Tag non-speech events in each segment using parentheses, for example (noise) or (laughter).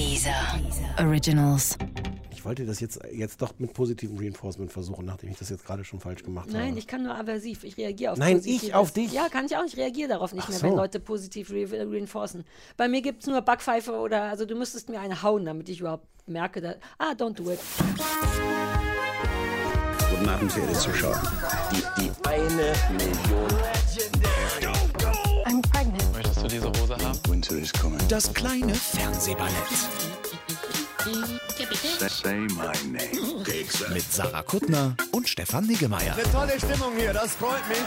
Dieser Originals. Ich wollte das jetzt, jetzt doch mit positivem Reinforcement versuchen, nachdem ich das jetzt gerade schon falsch gemacht habe. Nein, ich kann nur aversiv. Ich reagiere auf Nein, positives. ich auf dich? Ja, kann ich auch. Ich reagiere darauf nicht Ach mehr, so. wenn Leute positiv re reinforcen. Bei mir gibt es nur Backpfeife oder, also du müsstest mir eine hauen, damit ich überhaupt merke, dass, ah, don't do it. Guten Abend, verehrte Zuschauer. Die, die eine Million. Das kleine Fernsehballett Say my name. mit Sarah Kuttner und Stefan Niggemeier. Tolle Stimmung hier, das freut mich.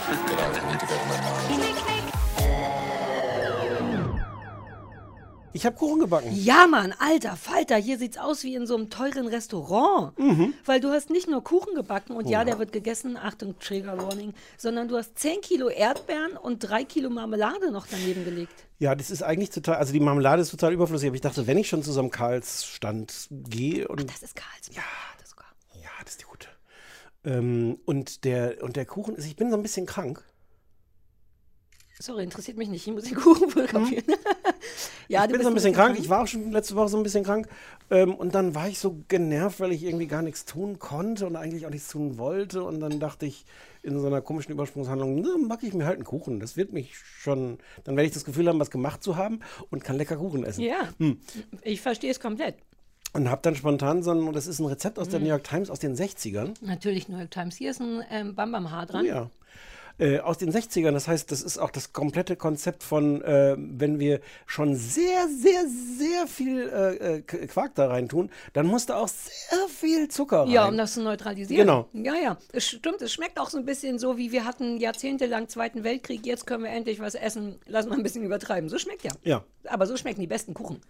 Ich habe Kuchen gebacken. Ja, Mann, alter Falter, hier sieht's aus wie in so einem teuren Restaurant. Mhm. Weil du hast nicht nur Kuchen gebacken und ja, der wird gegessen, Achtung, Trigger Warning, sondern du hast 10 Kilo Erdbeeren und 3 Kilo Marmelade noch daneben gelegt. Ja, das ist eigentlich total, also die Marmelade ist total überflüssig, aber ich dachte, wenn ich schon zu so einem Karls-Stand gehe und Das ist Karls Marmelade sogar. Ja, das ist die gute. Ähm, und, der, und der Kuchen ist, ich bin so ein bisschen krank. Sorry, interessiert mich nicht. Ich muss den Kuchen fotografieren. (laughs) ja, Mhm. ich bin so ein bisschen krank. Ich war auch schon letzte Woche so ein bisschen krank. Ähm, und dann war ich so genervt, weil ich irgendwie gar nichts tun konnte und eigentlich auch nichts tun wollte. Und dann dachte ich in so einer komischen Übersprungshandlung, na, mag ich mir halt einen Kuchen. Das wird mich schon, dann werde ich das Gefühl haben, was gemacht zu haben und kann lecker Kuchen essen. Ja, Hm. ich verstehe es komplett. Und habe dann spontan so ein, das ist ein Rezept aus der Mhm. New York Times aus den 60ern. Natürlich New York Times. Hier ist ein ähm, Bam Bam Haar dran. Ja. Äh, aus den 60ern, das heißt, das ist auch das komplette Konzept von, äh, wenn wir schon sehr, sehr, sehr viel äh, äh, Quark da rein tun, dann muss da auch sehr viel Zucker rein. Ja, um das zu neutralisieren. Genau. Ja, ja. Es stimmt, es schmeckt auch so ein bisschen so, wie wir hatten jahrzehntelang Zweiten Weltkrieg, jetzt können wir endlich was essen. Lass mal ein bisschen übertreiben. So schmeckt ja. Ja. Aber so schmecken die besten Kuchen.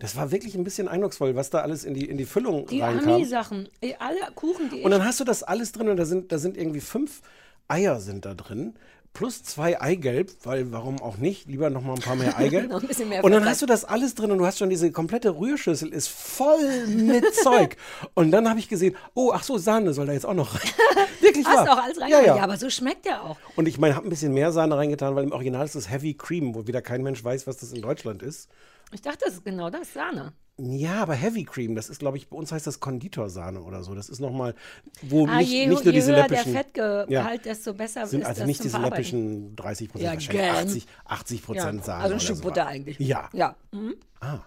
Das war wirklich ein bisschen eindrucksvoll, was da alles in die, in die Füllung Die reinkam. Ami-Sachen, eh, alle Kuchen, die Und dann hast du das alles drin und da sind, da sind irgendwie fünf Eier sind da drin. Plus zwei Eigelb, weil warum auch nicht? Lieber noch mal ein paar mehr (laughs) Eigelb. Noch ein bisschen mehr und dann hast du das alles drin und du hast schon diese komplette Rührschüssel ist voll mit (laughs) Zeug. Und dann habe ich gesehen, oh, ach so, Sahne soll da jetzt auch noch rein. (laughs) Wirklich Hast wahr. du auch alles rein? Ja, ja. ja, aber so schmeckt der auch. Und ich meine, habe ein bisschen mehr Sahne reingetan, weil im Original ist das Heavy Cream, wo wieder kein Mensch weiß, was das in Deutschland ist. Ich dachte, das ist genau das, Sahne. Ja, aber Heavy Cream, das ist, glaube ich, bei uns heißt das Konditorsahne oder so. Das ist nochmal, wo Ah, nicht, je, nicht nur je diese höher läppischen. der Fettgehalt, Ja. desto besser sind ist also das nicht diese läppischen 30 Prozent, Ja, wahrscheinlich gern. 80, 80 Prozent Sahne. Also ein oder Stück so. Butter eigentlich. Ja. Ja. Mhm. Ah.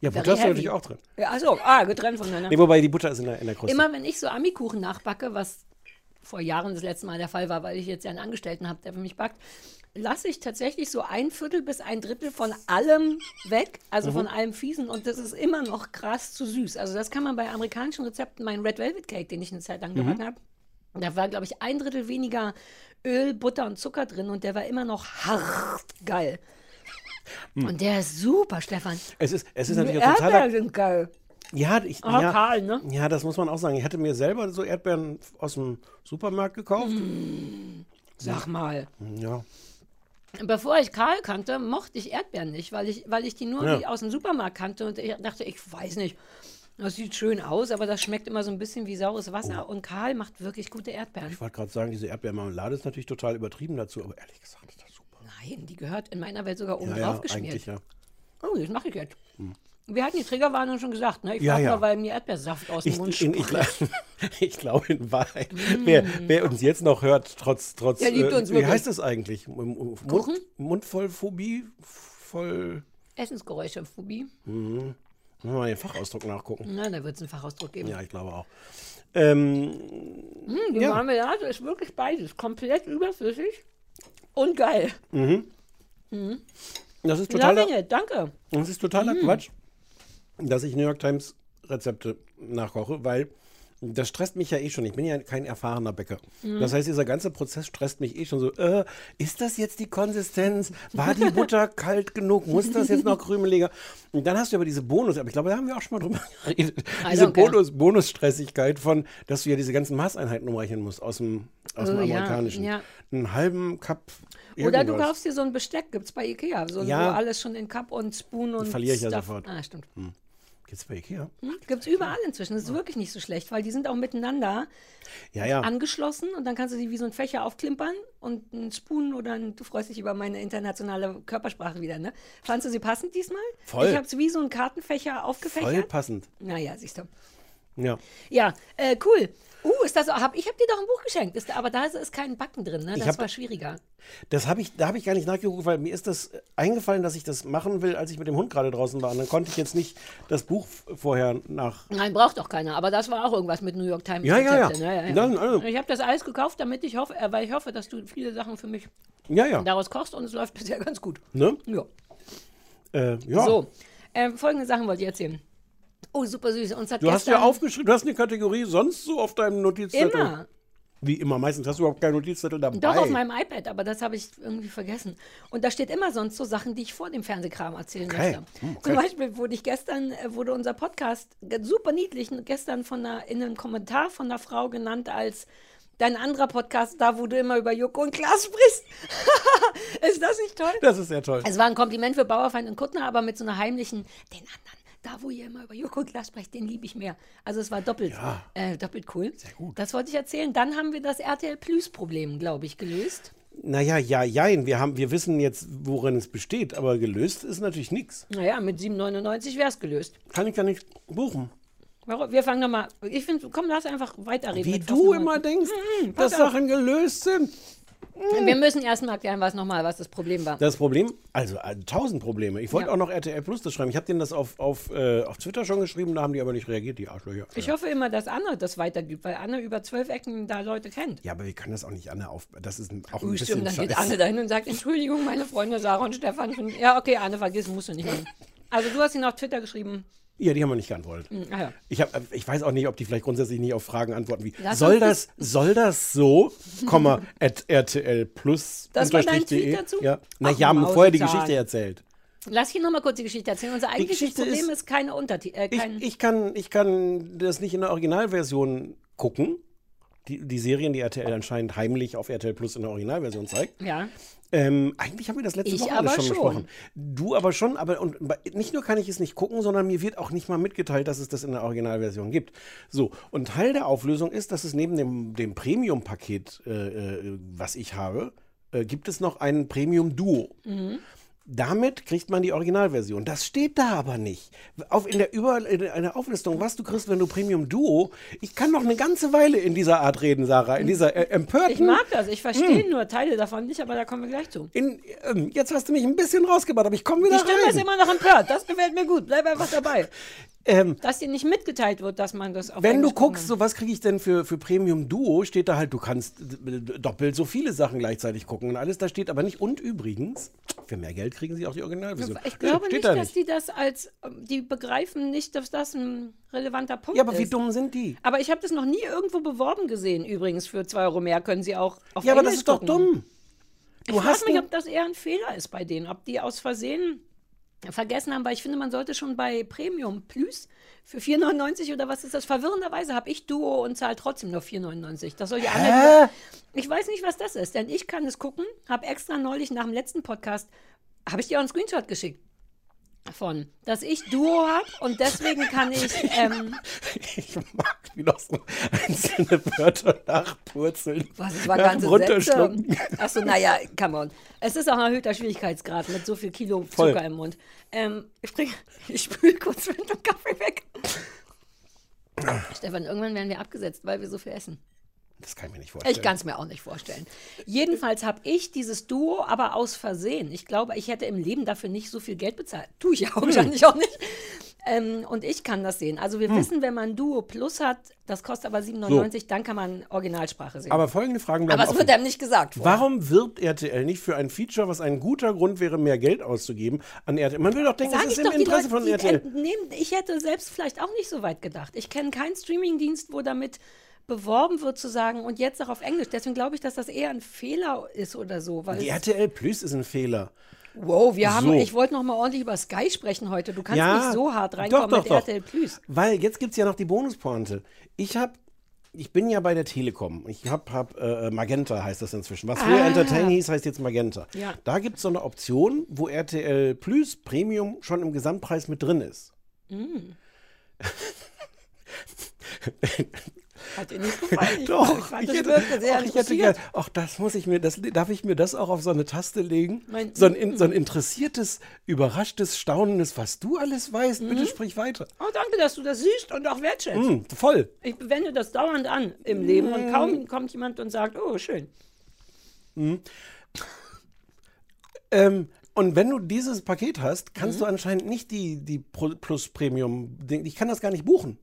Ja, Very Butter ist heavy. natürlich auch drin. ja achso, ah, getrennt voneinander. Nee, wobei die Butter ist in der, in der Kruste. Immer wenn ich so Ami-Kuchen nachbacke, was vor Jahren das letzte Mal der Fall war, weil ich jetzt ja einen Angestellten habe, der für mich backt, lasse ich tatsächlich so ein Viertel bis ein Drittel von allem weg, also Mhm. von allem Fiesen und das ist immer noch krass zu süß. Also das kann man bei amerikanischen Rezepten, mein Red Velvet Cake, den ich eine Zeit lang Mhm. gebacken habe, da war, glaube ich, ein Drittel weniger Öl, Butter und Zucker drin und der war immer noch hart geil. Hm. Und der ist super, Stefan. es ist, es ist natürlich auch totaler. sind geil. Ja, ich, Ah, ja, Karl, ne? ja, das muss man auch sagen. Ich hatte mir selber so Erdbeeren aus dem Supermarkt gekauft. Mhm. Sag mal. Ja. Bevor ich Karl kannte, mochte ich Erdbeeren nicht, weil ich, weil ich die nur Ja. aus dem Supermarkt kannte und ich dachte, ich weiß nicht, das sieht schön aus, aber das schmeckt immer so ein bisschen wie saures Wasser. Und Karl macht wirklich gute Erdbeeren. Ich wollte gerade sagen, diese Erdbeermarmelade ist natürlich total übertrieben dazu, aber ehrlich gesagt ist das super. Nein, die gehört in meiner Welt sogar oben Ja, drauf ja, geschmiert. ja. Oh, das mache ich jetzt. Wir hatten die Triggerwarnung schon gesagt, ne? Ich Ja, frage ja. nur, weil mir Erdbeersaft aus dem Ich, Mund in, ich, glaube (laughs) in Wahrheit, wer, wer uns jetzt noch hört, trotz, trotz Mm. Liebt uns wie heißt das eigentlich? M- M- Kuchen? Mund, Mundvollphobie? Voll. Essensgeräusche, Phobie. Müssen wir mal den Fachausdruck nachgucken. Na, da wird es einen Fachausdruck geben. Ja, ich glaube auch. Ähm, Die ja. Marmelade ist wirklich beides. Komplett überflüssig und geil. das ist totaler, it, danke. das ist totaler Mm. Quatsch, dass ich New York Times Rezepte nachkoche, weil das stresst mich ja eh schon. Ich bin ja kein erfahrener Bäcker. Mm. Das heißt, dieser ganze Prozess stresst mich eh schon so. Äh, ist das jetzt die Konsistenz? War die Butter (laughs) kalt genug? Muss das jetzt noch krümeliger? Und dann hast du aber diese Bonus, aber ich glaube, da haben wir auch schon mal drüber (laughs) geredet. I Diese. Bonus, Bonusstressigkeit von, dass du ja diese ganzen Maßeinheiten umrechnen musst aus dem, aus dem Oh, ja, amerikanischen. ja. Einen halben Cup. Oder du irgendwas. kaufst dir so ein Besteck, gibt es bei Ikea, so, Ja. wo alles schon in Cup und Spoon und verliere ich ja Stuff. sofort. Ah, stimmt. Gibt's bei Ikea? Hm? Gibt es überall inzwischen. Das ist wirklich nicht so schlecht, weil die sind auch miteinander Ja, ja. angeschlossen und dann kannst du sie wie so ein Fächer aufklimpern und ein Spoon oder ein, du freust dich über meine internationale Körpersprache wieder, ne? Fandst du sie passend diesmal? Voll. Ich habe es wie so ein Kartenfächer Voll aufgefächert. passend. Naja, siehst du. Ja. Ja, äh, cool. Uh, ist das? Hab, ich habe dir doch ein Buch geschenkt, ist, aber da ist, ist kein Backen drin, ne? Das hab- war schwieriger. Das habe ich, da habe ich gar nicht nachgeguckt, weil mir ist das eingefallen, dass ich das machen will, als ich mit dem Hund gerade draußen war. Und dann konnte ich jetzt nicht das Buch vorher nach. Nein, braucht doch keiner, aber das war auch irgendwas mit New York Times. Ja, ja, ja. Ne? ja, ja. Dann, also- Ich habe das alles gekauft, damit ich hoffe, äh, weil ich hoffe, dass du viele Sachen für mich Ja, ja. daraus kochst und es läuft bisher ganz gut. Ne? Ja. Äh, ja. So, äh, folgende Sachen wollte ich erzählen. Oh, super süß. Uns hat Du hast ja aufgeschrieben, du hast eine Kategorie sonst so auf deinem Notizzettel. immer. Wie immer, meistens hast du überhaupt keinen Notizzettel dabei. Doch auf meinem iPad, aber das habe ich irgendwie vergessen. Und da steht immer sonst so Sachen, die ich vor dem Fernsehkram erzählen Okay. möchte. Hm, okay. Zum Beispiel wurde ich gestern, äh, wurde unser Podcast super niedlich gestern von einer, in einem Kommentar von einer Frau genannt als dein anderer Podcast, da wo du immer über Joko und Klaas sprichst. (laughs) Ist das nicht toll? Das ist sehr toll. Es war ein Kompliment für Bauerfeind und Kuttner, aber mit so einer heimlichen, den anderen, da wo ihr immer über Joko Klaas sprecht, den liebe ich mehr. Also es war doppelt, Ja. äh, doppelt cool. Sehr gut. Das wollte ich erzählen. Dann haben wir das RTL Plus Problem, glaube ich, gelöst. Naja, ja, jein. Wir, haben, wir wissen jetzt, worin es besteht, aber gelöst ist natürlich nichts. Naja, mit 7,99 wäre es gelöst. Kann ich ja nicht buchen. Warum? Wir fangen nochmal. Ich finde, komm, lass einfach weiterreden. Wie du immer denkst, pass dass auf. Sachen gelöst sind. Wir müssen erstmal erklären, was nochmal, was das Problem war. Das Problem, also äh, tausend Probleme. Ich wollte Ja. auch noch RTL Plus das schreiben. Ich habe denen das auf, auf, äh, auf Twitter schon geschrieben, da haben die aber nicht reagiert, die Arschlöcher. Ich hoffe immer, dass Anne das weitergibt, weil Anne über zwölf Ecken da Leute kennt. ja, aber wir können das auch nicht Anne auf. Das ist ein, auch ein Uh, bisschen dann geht. Anne dahin und sagt, Entschuldigung, meine Freunde Sarah und Stefan. finden- Ja, okay, Anne, vergiss, musst du nicht machen. (laughs) Also du hast ihn auf Twitter geschrieben. Ja, die haben wir nicht geantwortet. Ah, ja. Ich, hab, ich weiß auch nicht, ob die vielleicht grundsätzlich nicht auf Fragen antworten wie Lass soll das, (laughs) soll das so, Komma, at RTL Plus Das war dein unterstrich Tweet dazu? Ja. Na, Ach, ich habe vorher die Mausezahn. Geschichte erzählt. Lass hier nochmal kurz die Geschichte erzählen. Unser eigentliches Geschichte Problem ist- ist, keine Untertitel. Äh, Ich, kein, ich, kann, ich kann das nicht in der Originalversion gucken. Die, die Serien, die RTL anscheinend heimlich auf RTL Plus in der Originalversion zeigt. ja. Ähm, eigentlich haben wir das letzte Ich Woche schon schon. besprochen. Du aber schon, aber und nicht nur kann ich es nicht gucken, sondern mir wird auch nicht mal mitgeteilt, dass es das in der Originalversion gibt. So, und Teil der Auflösung ist, dass es neben dem, dem Premium-Paket, äh, äh, was ich habe, äh, gibt es noch ein Premium-Duo. Damit kriegt man die Originalversion. Das steht da aber nicht. Auf, in, der Über, in der Auflistung, was du kriegst, wenn du Premium Duo. Ich kann noch eine ganze Weile in dieser Art reden, Sarah. In dieser äh, empörten. Ich mag das. Ich verstehe Hm. nur Teile davon nicht, aber da kommen wir gleich zu. In, ähm, jetzt hast du mich ein bisschen rausgebracht, aber ich komme wieder Die Stimme rein. ist immer noch empört. Das gefällt mir gut. Bleib einfach dabei. (laughs) ähm, Dass dir nicht mitgeteilt wird, dass man das auf wenn du Englisch guckst, so was kriege ich denn für, für Premium Duo, steht da halt, du kannst doppelt so viele Sachen gleichzeitig gucken und alles. Da steht aber nicht. Und übrigens, für mehr Geld kriegen sie auch die Originalversion. Ich glaube steht nicht, da dass die das als, ähm, die begreifen nicht, dass das ein relevanter Punkt Ja, aber wie ist. dumm sind die? Aber ich habe das noch nie irgendwo beworben gesehen. Übrigens, für 2 Euro mehr können sie auch auf Ja, aber Englisch das ist doch gucken. dumm. Ich Du frage hast mich, ob das eher ein Fehler ist bei denen, ob die aus Versehen vergessen haben, weil ich finde, man sollte schon bei Premium Plus für 4,99 oder was ist das? Verwirrenderweise habe ich Duo und zahle trotzdem nur 4,99. Das soll die anderen. Ich weiß nicht, was das ist, denn ich kann es gucken, habe extra neulich nach dem letzten Podcast, habe ich dir auch einen Screenshot geschickt davon, dass ich Duo habe und deswegen kann (laughs) ich. Ähm, Ich mag, wie noch so einzelne Wörter nachpurzeln. Was, es war ganze. Sätze. Achso, naja, come on. Es ist auch ein erhöhter Schwierigkeitsgrad mit so viel Kilo Voll. Zucker im Mund. Ähm, ich bring, (laughs) ich spül kurz mit dem Kaffee weg. (clears throat) Stefan, irgendwann werden wir abgesetzt, weil wir so viel essen. Das kann ich mir nicht vorstellen. Ich kann es mir auch nicht vorstellen. Jedenfalls habe ich dieses Duo aber aus Versehen. Ich glaube, ich hätte im Leben dafür nicht so viel Geld bezahlt. Tue ich ja Hm. wahrscheinlich auch nicht. Ähm, und ich kann das sehen. Also wir wissen, wenn man Duo Plus hat, das kostet aber 7,99, dann kann man Originalsprache sehen. Aber folgende Fragen bleiben aber es wird einem nicht gesagt. vorher. Warum wirbt RTL nicht für ein Feature, was ein guter Grund wäre, mehr Geld auszugeben an RTL? Man will doch denken, Sag ich ist im Interesse Leute, von die RTL. entnehmen, ich hätte selbst vielleicht auch nicht so weit gedacht. Ich kenne keinen Streamingdienst, wo damit beworben wird zu sagen und jetzt auch auf Englisch. Deswegen glaube ich, dass das eher ein Fehler ist oder so. Weil Die RTL Plus ist ein Fehler. wow, wir haben, So. ich wollte noch mal ordentlich über Sky sprechen heute. Du kannst ja, nicht so hart reinkommen doch, doch, mit doch. RTL Plus. Weil jetzt gibt es ja noch die Bonuspointe. Ich habe ich bin ja bei der Telekom. Ich habe hab, äh, Magenta heißt das inzwischen. Was früher Ah. Entertain hieß, heißt jetzt Magenta. Ja. Da gibt es so eine Option, wo RTL Plus Premium schon im Gesamtpreis mit drin ist. Mm. (laughs) Hat dir nicht (laughs) gefallen? Ich, Doch, ich hätte, ach, ich hätte gern, ach, das muss ich mir, das, darf ich mir das auch auf so eine Taste legen? Mein- so, ein, in- so ein interessiertes, überraschtes, staunendes, was du alles weißt, Mhm. bitte sprich weiter. Oh, danke, dass du das siehst und auch wertschätzt. Hm, voll. Ich wende das dauernd an im Leben und kaum kommt jemand und sagt, oh, schön. Ähm, und wenn du dieses Paket hast, kannst Mhm. du anscheinend nicht die, die Pro- Plus Premium, ich kann das gar nicht buchen.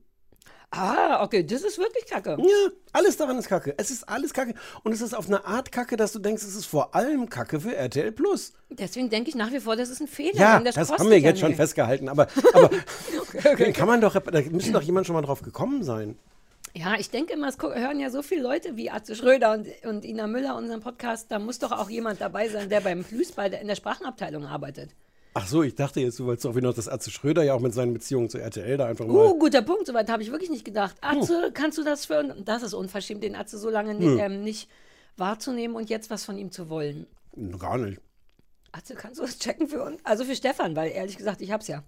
Ah, okay, das ist wirklich kacke. Ja, alles daran ist Kacke. Es ist alles Kacke. Und es ist auf eine Art Kacke, dass du denkst, es ist vor allem Kacke für RTL Plus. Deswegen denke ich nach wie vor, das ist ein Fehler. Ja, das, kostet haben wir ja jetzt schon nichts. festgehalten. Aber, aber (laughs) (laughs) kann man doch, da müsste doch jemand schon mal drauf gekommen sein. Ja, ich denke immer, es hören ja so viele Leute wie Atze Schröder und, und Ina Müller unseren Podcast. Da muss doch auch jemand dabei sein, der beim der, in der Sprachenabteilung arbeitet. Ach so, ich dachte jetzt, du wolltest auch wieder, dass Atze Schröder ja auch mit seinen Beziehungen zu RTL da einfach mal. Uh, guter Punkt. Soweit habe ich wirklich nicht gedacht. Atze, kannst du das für. Das ist unverschämt, den Atze so lange ni ähm, nicht wahrzunehmen und jetzt was von ihm zu wollen. Gar nicht. Atze, kannst du das checken für uns? Also für Stefan, weil ehrlich gesagt, ich hab's ja.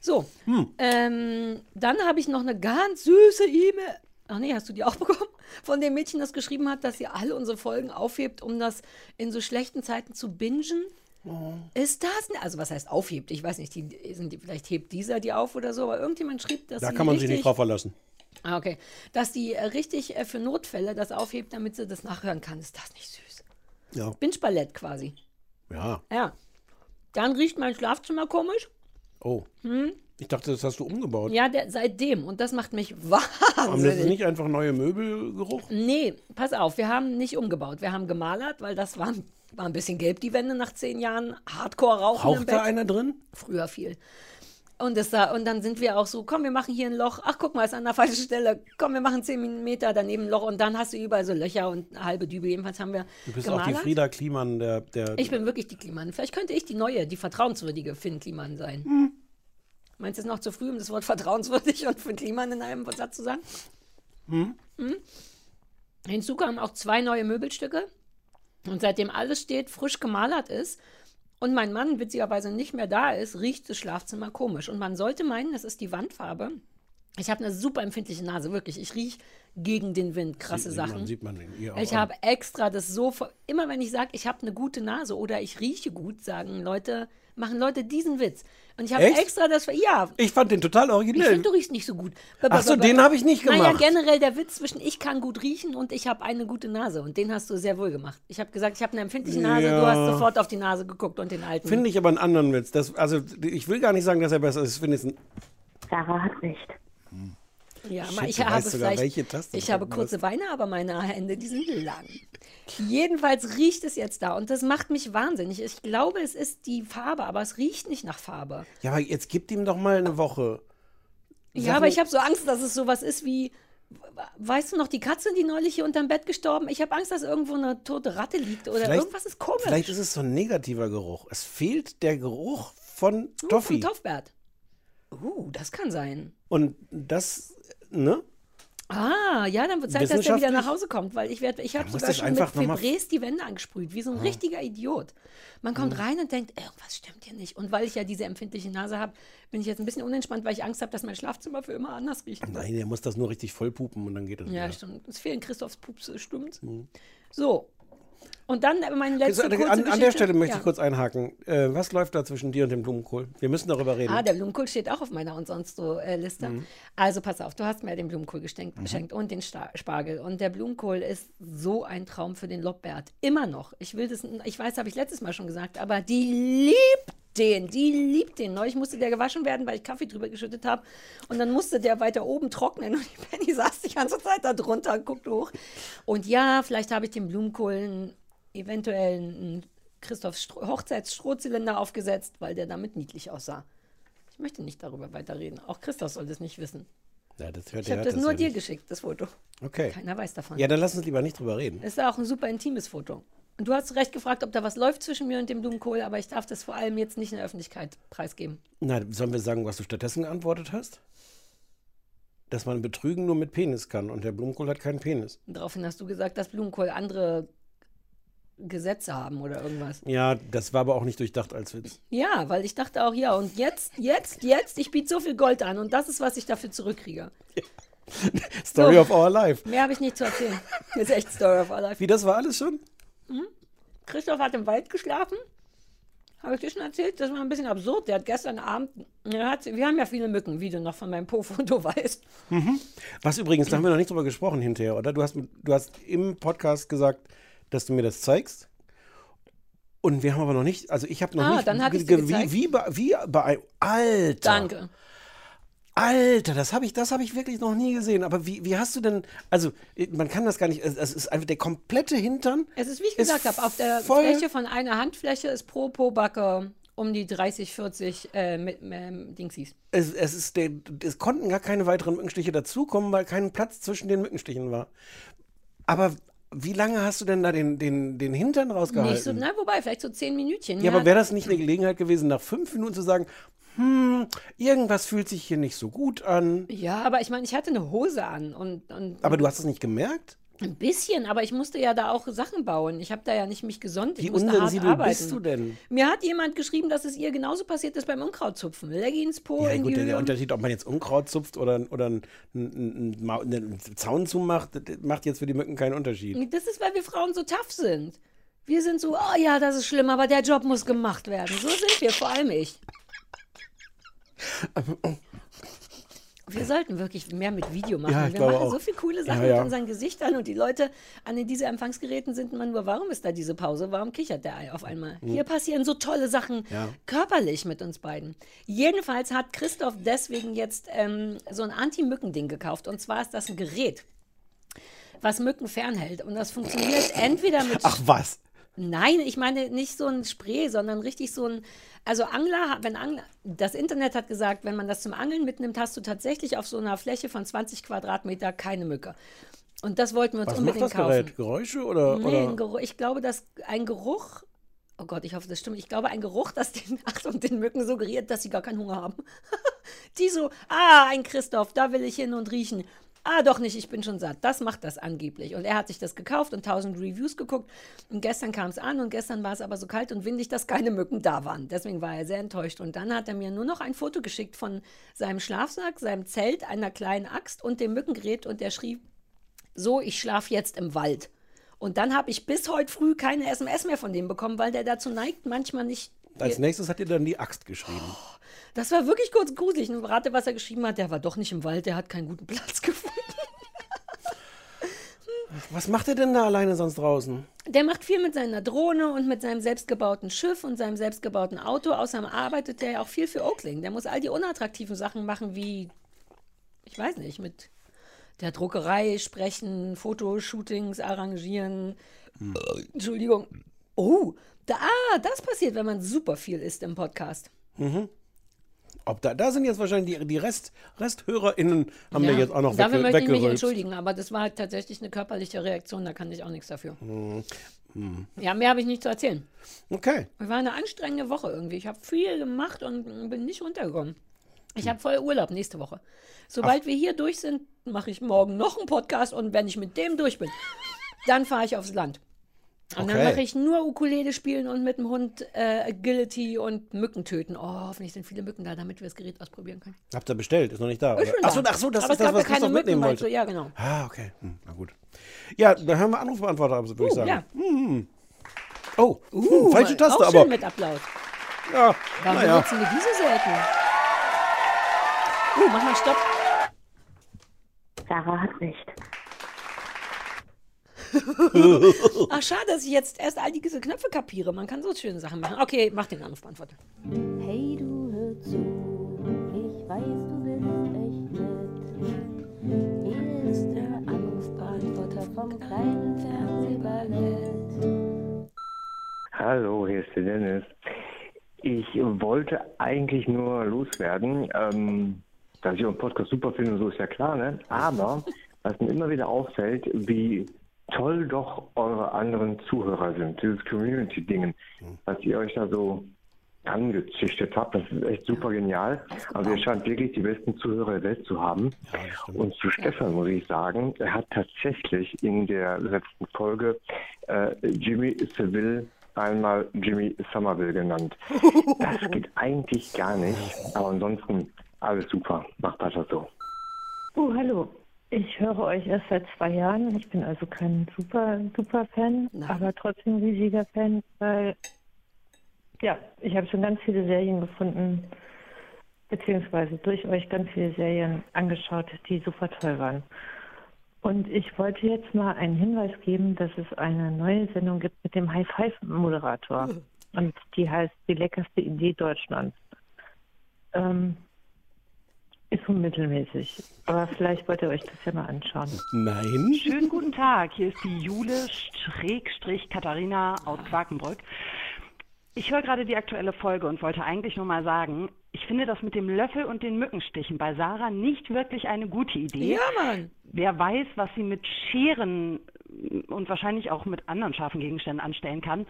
So, ähm, dann habe ich noch eine ganz süße E-Mail. Ach nee, hast du die auch (laughs) bekommen? Von dem Mädchen, das geschrieben hat, dass sie alle unsere Folgen aufhebt, um das in so schlechten Zeiten zu bingen. Ist das, also was heißt aufhebt? Ich weiß nicht, die, sind die, vielleicht hebt dieser die auf oder so, aber irgendjemand schrieb, dass Da kann man sich nicht drauf verlassen. Ah, okay. Dass die äh, richtig äh, für Notfälle das aufhebt, damit sie das nachhören kann. Ist das nicht süß? Ja. Binge-Ballett quasi. Ja. Ja. Dann riecht mein Schlafzimmer komisch. Oh. Ich dachte, das hast du umgebaut. Ja, der, seitdem. Und das macht mich Aber das ist wahnsinnig. nicht einfach neue Möbelgeruch? Nee, pass auf, wir haben nicht umgebaut. Wir haben gemalert, weil das war, war ein bisschen gelb, die Wände nach zehn Jahren Hardcore-Rauchen im Raucht Bett. da einer drin? Früher viel. Und, das da, und dann sind wir auch so, komm, wir machen hier ein Loch. Ach, guck mal, ist an der falschen Stelle. Komm, wir machen 10 Meter daneben ein Loch. Und dann hast du überall so Löcher und eine halbe Dübel. Jedenfalls haben wir Du bist auch gemalert. die Frieda Kliman der. der Ich bin wirklich die Kliman. Vielleicht könnte ich die neue, die vertrauenswürdige Finn Kliman sein. Hm. Meinst du es ist noch zu früh, um das Wort vertrauenswürdig und Finn Kliman in einem Satz zu sagen? Hm? Hinzu kamen auch zwei neue Möbelstücke. Und seitdem alles steht, frisch gemalert ist und mein Mann witzigerweise nicht mehr da ist, riecht das Schlafzimmer komisch. Und man sollte meinen, das ist die Wandfarbe. Ich habe eine super empfindliche Nase, wirklich. Ich rieche gegen den Wind krasse sieht Sachen. Man, sieht man in ihr auch Ich habe extra das so, ver- immer wenn ich sage, ich habe eine gute Nase oder ich rieche gut, sagen Leute, machen Leute diesen Witz. Und ich habe Echt? extra das, ja, Ich fand den total ich originell. finde, du riechst nicht so gut. Ba- ba- Ach so, ba- ba- den habe ich nicht Naja, gemacht. generell der Witz zwischen ich kann gut riechen und ich habe eine gute Nase. Und den hast du sehr wohl gemacht. Ich habe gesagt, ich habe eine empfindliche Nase, du Ja. hast sofort auf die Nase geguckt und den alten. Finde ich aber einen anderen Witz. Das, also, ich will gar nicht sagen, dass er besser ist. Ich finde es ein. Sarah hat nicht. Ja, Shit, aber ich du habe vielleicht, ich du habe kurze Beine, aber meine Hände, die sind lang. Jedenfalls riecht es jetzt da und das macht mich wahnsinnig. Ich glaube, es ist die Farbe, aber es riecht nicht nach Farbe. Ja, aber jetzt gibt ihm doch mal eine Woche. Ja, Sachen- aber ich habe so Angst, dass es sowas ist wie, weißt du noch, die Katze, die neulich hier unterm Bett gestorben? Ich habe Angst, dass irgendwo eine tote Ratte liegt oder Vielleicht- irgendwas ist komisch. Vielleicht ist es so ein negativer Geruch. Es fehlt der Geruch von Uh, Toffee. Vom Toffbert. Uh, das kann sein. Und das, ne? Ah, ja, dann wird Zeit, dass der wieder nach Hause kommt, weil ich werde, ich habe sogar das schon mit Febrés die Wände angesprüht, wie so ein richtiger Idiot. Man kommt rein und denkt, irgendwas stimmt hier nicht. Und weil ich ja diese empfindliche Nase habe, bin ich jetzt ein bisschen unentspannt, weil ich Angst habe, dass mein Schlafzimmer für immer anders riecht. Nein, der muss das nur richtig voll pupen und dann geht es Ja, wieder. stimmt. Es fehlen Christophs Pupse, stimmt. Mhm. So. Und dann meine letzte kurze an, an der. Stelle möchte Ja. ich kurz einhaken. Äh, was läuft da zwischen dir und dem Blumenkohl? Wir müssen darüber reden. Ah, der Blumenkohl steht auch auf meiner und sonst so äh, Liste. Mhm. Also pass auf, du hast mir den Blumenkohl geschenkt, geschenkt und den Sta Spargel. Und der Blumenkohl ist so ein Traum für den Lobbert. Immer noch. Ich will das, ich weiß, habe ich letztes Mal schon gesagt, aber die liebt den, die liebt den. Neulich musste der gewaschen werden, weil ich Kaffee drüber geschüttet habe. Und dann musste der weiter oben trocknen. Und (laughs) die Penny saß die ganze Zeit da drunter und guckte hoch. Und ja, vielleicht habe ich dem Blumenkohl eventuell einen Christophs Stro- Hochzeitsstrohzylinder aufgesetzt, weil der damit niedlich aussah. Ich möchte nicht darüber weiterreden. Auch Christoph soll das nicht wissen. ja, das hört Ich habe das hat nur dir nicht. geschickt, das Foto. Okay. Keiner weiß davon. Ja, dann lass uns lieber nicht drüber reden. Es ist auch ein super intimes Foto. Und du hast recht gefragt, ob da was läuft zwischen mir und dem Blumenkohl, aber ich darf das vor allem jetzt nicht in der Öffentlichkeit preisgeben. Na, sollen wir sagen, was du stattdessen geantwortet hast? Dass man betrügen nur mit Penis kann und der Blumenkohl hat keinen Penis. Daraufhin hast du gesagt, dass Blumenkohl andere Gesetze haben oder irgendwas. Ja, das war aber auch nicht durchdacht als Witz. Ja, weil ich dachte auch, ja, und jetzt, jetzt, jetzt, ich biete so viel Gold an und das ist, was ich dafür zurückkriege. (laughs) Story So. of our life. Mehr habe ich nicht zu erzählen. Das ist echt Story of our life. Wie, das war alles schon? Christoph hat im Wald geschlafen. Habe ich dir schon erzählt? Das war ein bisschen absurd. Der hat gestern Abend, hat, wir haben ja viele Mücken, wie du noch von meinem Po-Foto (laughs) weißt. Was übrigens, da haben wir noch nicht drüber gesprochen hinterher, oder? Du hast, du hast im Podcast gesagt, dass du mir das zeigst. Und wir haben aber noch nicht, also ich habe noch Ah, nicht. dann ich's ge- dir wie, wie, bei- wie bei. Alter! Danke. Alter, das habe ich, das ich wirklich noch nie gesehen. Aber wie, wie hast du denn. Also, man kann das gar nicht. Es ist einfach der komplette Hintern. Es ist, wie ich gesagt habe, auf der Fläche von einer Handfläche ist pro Po-Backe um die 30, 40 äh, mit ähm, Dingsies. Es, es, ist der, es konnten gar keine weiteren Mückenstiche dazukommen, weil kein Platz zwischen den Mückenstichen war. Aber wie lange hast du denn da den, den, den Hintern rausgehalten? Nicht so, na, wobei, vielleicht so 10 Minütchen. Ja, aber wäre das nicht eine Gelegenheit gewesen, nach fünf Minuten zu sagen, hm, irgendwas fühlt sich hier nicht so gut an. ja, aber ich meine, ich hatte eine Hose an und, und Aber du hast es nicht gemerkt? Ein bisschen, aber ich musste ja da auch Sachen bauen. Ich habe da ja nicht mich gesonnt. Ich Wie musste hart unsensibel arbeiten. bist du denn? Mir hat jemand geschrieben, dass es ihr genauso passiert ist beim Unkrautzupfen. Leggings, Po Ja, gut, der. Unterschied, ob man jetzt Unkraut zupft oder, oder einen, einen, einen, einen Zaun zumacht, das macht jetzt für die Mücken keinen Unterschied. Das ist, weil wir Frauen so tough sind. Wir sind so, oh ja, das ist schlimm, aber der Job muss gemacht werden. So sind wir, vor allem ich. (laughs) Wir sollten wirklich mehr mit Video machen. Ja, wir machen auch. so viele coole Sachen Ja, ja. mit unseren Gesichtern und die Leute an diese Empfangsgeräten sind immer nur, warum ist da diese Pause? Warum kichert der Ei auf einmal? Hier passieren so tolle Sachen körperlich mit uns beiden. Jedenfalls hat Christoph deswegen jetzt ähm, so ein Anti-Mücken-Ding gekauft. Und zwar ist das ein Gerät, was Mücken fernhält. Und das funktioniert entweder mit Ach was? Nein, ich meine nicht so ein Spray, sondern richtig so ein. Also Angler, wenn Angler, das Internet hat gesagt, wenn man das zum Angeln mitnimmt, hast du tatsächlich auf so einer Fläche von 20 Quadratmeter keine Mücke. Und das wollten wir uns Was macht unbedingt das kaufen. Gerät? Geräusche oder? Nee, oder? ein Geruch, ich glaube, dass ein Geruch, oh Gott, ich hoffe, das stimmt. Ich glaube, ein Geruch, das den, (laughs) Achtung, den Mücken suggeriert, dass sie gar keinen Hunger haben. (laughs) Die so, ah, ein Christoph, da will ich hin und riechen. Ah, doch nicht, ich bin schon satt. Das macht das angeblich. Und er hat sich das gekauft und tausend Reviews geguckt. Und gestern kam es an und gestern war es aber so kalt und windig, dass keine Mücken da waren. Deswegen war er sehr enttäuscht. Und dann hat er mir nur noch ein Foto geschickt von seinem Schlafsack, seinem Zelt, einer kleinen Axt und dem Mückengerät. Und er schrieb, so, ich schlafe jetzt im Wald. Und dann habe ich bis heute früh keine SMS mehr von dem bekommen, weil der dazu neigt, manchmal nicht. Als nächstes hat dir dann die Axt geschrieben. Das war wirklich kurz gruselig. Und rate, was er geschrieben hat. Der war doch nicht im Wald, der hat keinen guten Platz (laughs) gefunden. Was macht er denn da alleine sonst draußen? Der macht viel mit seiner Drohne und mit seinem selbstgebauten Schiff und seinem selbstgebauten Auto. Außerdem arbeitet der ja auch viel für Oakling. Der muss all die unattraktiven Sachen machen, wie, ich weiß nicht, mit der Druckerei sprechen, Fotoshootings arrangieren. Entschuldigung. Oh, da, ah, das passiert, wenn man super viel isst im Podcast. Ob da, da sind jetzt wahrscheinlich die, die Rest, ResthörerInnen, haben wir Ja, jetzt auch noch Dafür möchte ich mich entschuldigen, aber das war halt tatsächlich eine körperliche Reaktion, da kann ich auch nichts dafür. Mhm. Ja, mehr habe ich nicht zu erzählen. Okay. Es war eine anstrengende Woche irgendwie. Ich habe viel gemacht und bin nicht runtergekommen. Ich habe voll Urlaub nächste Woche. Sobald wir hier durch sind, mache ich morgen noch einen Podcast und wenn ich mit dem durch bin, dann fahre ich aufs Land. Und dann Okay. mache ich nur Ukulele spielen und mit dem Hund äh, Agility und Mücken töten. Oh, hoffentlich sind viele Mücken da, damit wir das Gerät ausprobieren können. Habt ihr bestellt? Ist noch nicht da. Ist oder? Ach so, ach so, das Aber ist das, was Christoph Mücken, mitnehmen so, wollte. ja, genau. Ah, okay. Hm, na gut. Ja, dann hören wir Anrufbeantworter ab, würde ich Uh, sagen. ja. Oh, hm, falsche Taste, auch aber. schön mit Applaus. Ja, Warum naja. benutzen wir diese selten? Uh, mach mal Stopp. Sarah hat nicht. (laughs) Ach, schade, dass ich jetzt erst all diese Knöpfe kapiere. Man kann so schöne Sachen machen. Okay, mach den Anrufbeantworter. Hey, du hör zu, ich weiß, du bist echt nett. Hier ist der Anrufbeantworter vom kleinen Fernsehballett. Hallo, hier ist der Dennis. Ich wollte eigentlich nur loswerden, ähm, dass ich euren Podcast super finde, so ist ja klar, ne? Aber was mir immer wieder auffällt, wie toll doch eure anderen Zuhörer sind, dieses Community-Dingen, was ihr euch da so angezüchtet habt. Das ist echt super genial. Also ihr scheint wirklich die besten Zuhörer der Welt zu haben. Und zu Stefan muss ich sagen, er hat tatsächlich in der letzten Folge äh, Jimmy Seville einmal Jimmy Somerville genannt. Das (laughs) geht eigentlich gar nicht. Aber ansonsten alles super. Macht weiter so. Oh, hallo. Ich höre euch erst seit zwei Jahren. Ich bin also kein super, super Fan, Nein. aber trotzdem riesiger Fan, weil, ja, ich habe schon ganz viele Serien gefunden, beziehungsweise durch euch ganz viele Serien angeschaut, die super toll waren. Und ich wollte jetzt mal einen Hinweis geben, dass es eine neue Sendung gibt mit dem High-Five-Moderator. Und die heißt Die leckerste Idee Deutschlands. Ähm, ist so mittelmäßig. Aber vielleicht wollt ihr euch das ja mal anschauen. Nein. Schönen guten Tag, hier ist die Jule Schrägstrich Katharina aus Quakenbrück. Ich höre gerade die aktuelle Folge und wollte eigentlich nur mal sagen, ich finde das mit dem Löffel und den Mückenstichen bei Sarah nicht wirklich eine gute Idee. Ja, Mann. Wer weiß, was sie mit Scheren und wahrscheinlich auch mit anderen scharfen Gegenständen anstellen kann.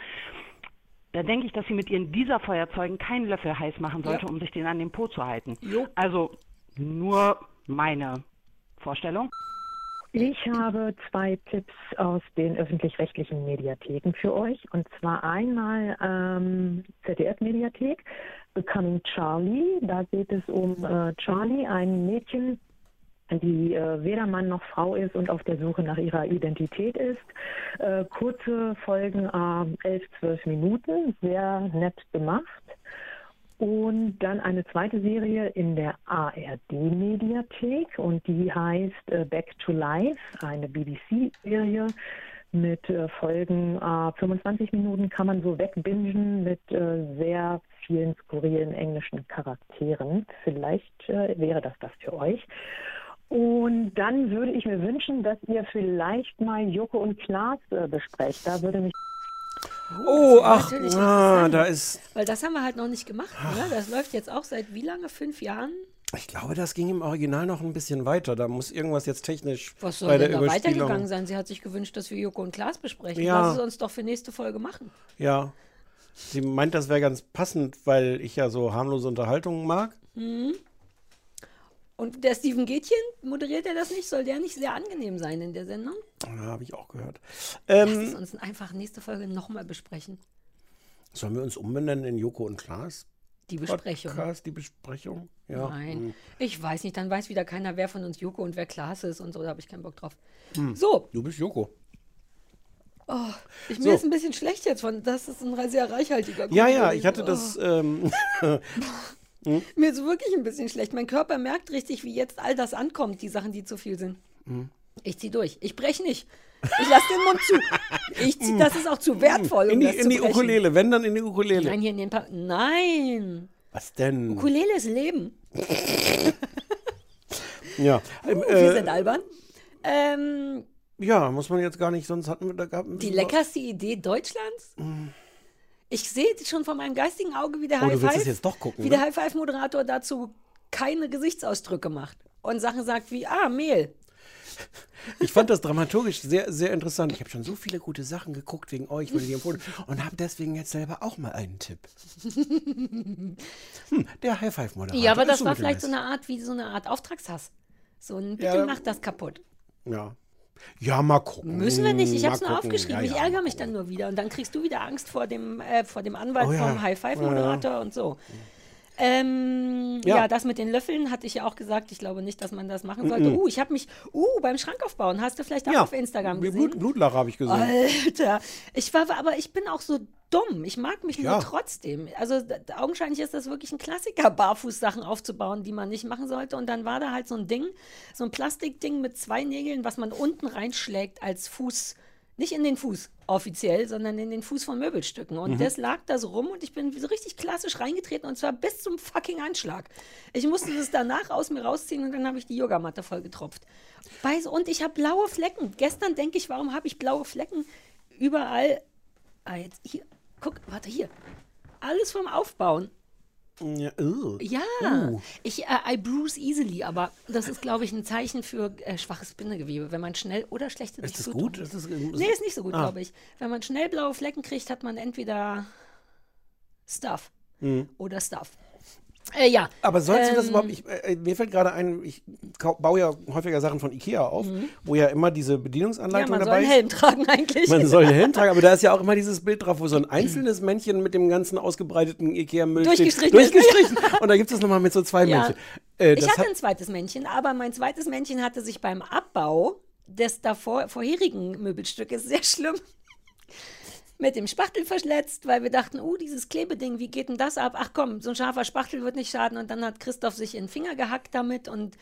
Da denke ich, dass sie mit ihren dieser Feuerzeugen keinen Löffel heiß machen sollte, Ja. um sich den an den Po zu halten. Jo. Also nur meine Vorstellung. Ich habe zwei Tipps aus den öffentlich-rechtlichen Mediatheken für euch. Und zwar einmal ähm, ZDF-Mediathek, Becoming Charlie. Da geht es um äh, Charlie, ein Mädchen, die äh, weder Mann noch Frau ist und auf der Suche nach ihrer Identität ist. Äh, kurze Folgen, äh, 11, 12 Minuten, sehr nett gemacht. Und dann eine zweite Serie in der ARD-Mediathek und die heißt äh, Back to Life, eine BBC-Serie mit äh, Folgen äh, 25 Minuten kann man so wegbingen mit äh, sehr vielen skurrilen englischen Charakteren. Vielleicht äh, wäre das das für euch. Und dann würde ich mir wünschen, dass ihr vielleicht mal Joko und Klaas äh, besprecht. Da würde mich Oh, das ach, ah, da ist. Weil das haben wir halt noch nicht gemacht. Ne? Das läuft jetzt auch seit wie lange? Fünf Jahren? Ich glaube, das ging im Original noch ein bisschen weiter. Da muss irgendwas jetzt technisch Was bei soll der denn da weitergegangen sein? Sie hat sich gewünscht, dass wir Joko und Klaas besprechen. Ja. Lass es uns doch für nächste Folge machen. Ja. Sie meint, das wäre ganz passend, weil ich ja so harmlose Unterhaltungen mag. Und der Steven Gätchen, moderiert er das nicht? Soll der nicht sehr angenehm sein in der Sendung? Ja, habe ich auch gehört. Lass Ähm, es uns einfach nächste Folge nochmal besprechen. sollen wir uns umbenennen in Joko und Klaas? Die Besprechung. Podcast, die Besprechung? Ja. Nein, hm. ich weiß nicht. Dann weiß wieder keiner, wer von uns Joko und wer Klaas ist und so. Da habe ich keinen Bock drauf. Hm. So, Du bist Joko. ich, So. mir ist ein bisschen schlecht jetzt von. Das ist ein sehr reichhaltiger Ja, Grund ja, gewesen. ich hatte das. Ähm, (laughs) Oh, mir ist wirklich ein bisschen schlecht. Mein Körper merkt richtig, wie jetzt all das ankommt, die Sachen, die zu viel sind. Hm. Ich zieh durch. Ich breche nicht. Ich lasse den Mund zu. Ich zieh, das ist auch zu wertvoll, um in die, in die. Ukulele, wenn dann in die Ukulele. Nein, hier in den pa Nein. Was denn? Ukulele ist Leben. (laughs) Ja. Ähm, Wir äh, sind albern. Ähm, ja, muss man jetzt gar nicht, sonst hatten wir da gab die leckerste Idee Deutschlands? Ich sehe schon vor meinem geistigen Auge, wie der. Oh, du High ne? dazu keine Gesichtsausdrücke macht und Sachen sagt wie ah Mehl. Ich fand das dramaturgisch sehr, sehr interessant. Ich habe schon so viele gute Sachen geguckt wegen euch, weil ich die empfohlen und habe deswegen jetzt selber auch mal einen Tipp. (laughs) Hm, der High Five Moderator. Ja, aber das war vielleicht so eine Art wie so eine Art Auftragshass. So ein bitte Ja. macht das kaputt. Ja. Ja, mal gucken. Müssen wir nicht. Ich habe es nur aufgeschrieben. Ja, ich ja, ärgere mal mich dann nur wieder. Und dann kriegst du wieder Angst vor dem, äh, vor dem Anwalt Oh ja. vom High Five Moderator und so. Ähm, Ja. ja. das mit den Löffeln hatte ich ja auch gesagt. Ich glaube nicht, dass man das machen sollte. Uh, ich habe mich, uh, beim Schrank aufbauen. Hast du vielleicht auch Ja, auf Instagram gesehen? Blut, Blutlache habe ich gesehen. Alter, ich war, aber ich bin auch so dumm. Ich mag mich Ja. nur trotzdem. Also augenscheinlich ist das wirklich ein Klassiker, (laughs) Barfußsachen aufzubauen, die man nicht machen sollte. Und dann war da halt so ein Ding, so ein Plastikding mit zwei Nägeln, was man unten reinschlägt als Fuß. Nicht in den Fuß offiziell, sondern in den Fuß von Möbelstücken. Und das lag da so rum und ich bin so richtig klassisch reingetreten und zwar bis zum fucking Anschlag. Ich musste das danach aus mir rausziehen und dann habe ich die Yogamatte voll getropft. Bei, und ich habe blaue Flecken. Gestern denke ich, warum habe ich blaue Flecken überall? Ah, jetzt hier. Guck, warte hier. Alles vom Aufbauen. Ja, uh. Ja, Uh. ich äh, I bruise easily, aber das ist, glaube ich, ein Zeichen für äh, schwaches Bindegewebe. Wenn man schnell oder schlechte Ist das gut? Ist das, Nee, ist nicht so gut, Ah. glaube ich. Wenn man schnell blaue Flecken kriegt, hat man entweder Stuff. oder Stuff. Äh, ja. Aber sollst du das Ähm, überhaupt, ich, äh, mir fällt gerade ein, ich baue ja häufiger Sachen von Ikea auf, wo ja immer diese Ja, Bedienungsanleitung man soll dabei einen ist. Helm tragen eigentlich. Man soll einen Helm tragen, aber da ist ja auch immer dieses Bild drauf, wo so ein einzelnes Männchen mit dem ganzen ausgebreiteten Ikea-Müll. Durchgestrichen ist. Durchgestrichen. Und da gibt es nochmal mit so zwei (laughs) Ja. Männchen. Äh, ich hatte hat, ein zweites Männchen, aber mein zweites Männchen hatte sich beim Abbau des davor vorherigen Möbelstückes sehr schlimm mit dem Spachtel verschletzt, weil wir dachten, uh, dieses Klebeding, wie geht denn das ab? Ach komm, so ein scharfer Spachtel wird nicht schaden. Und dann hat Christoph sich in den Finger gehackt damit und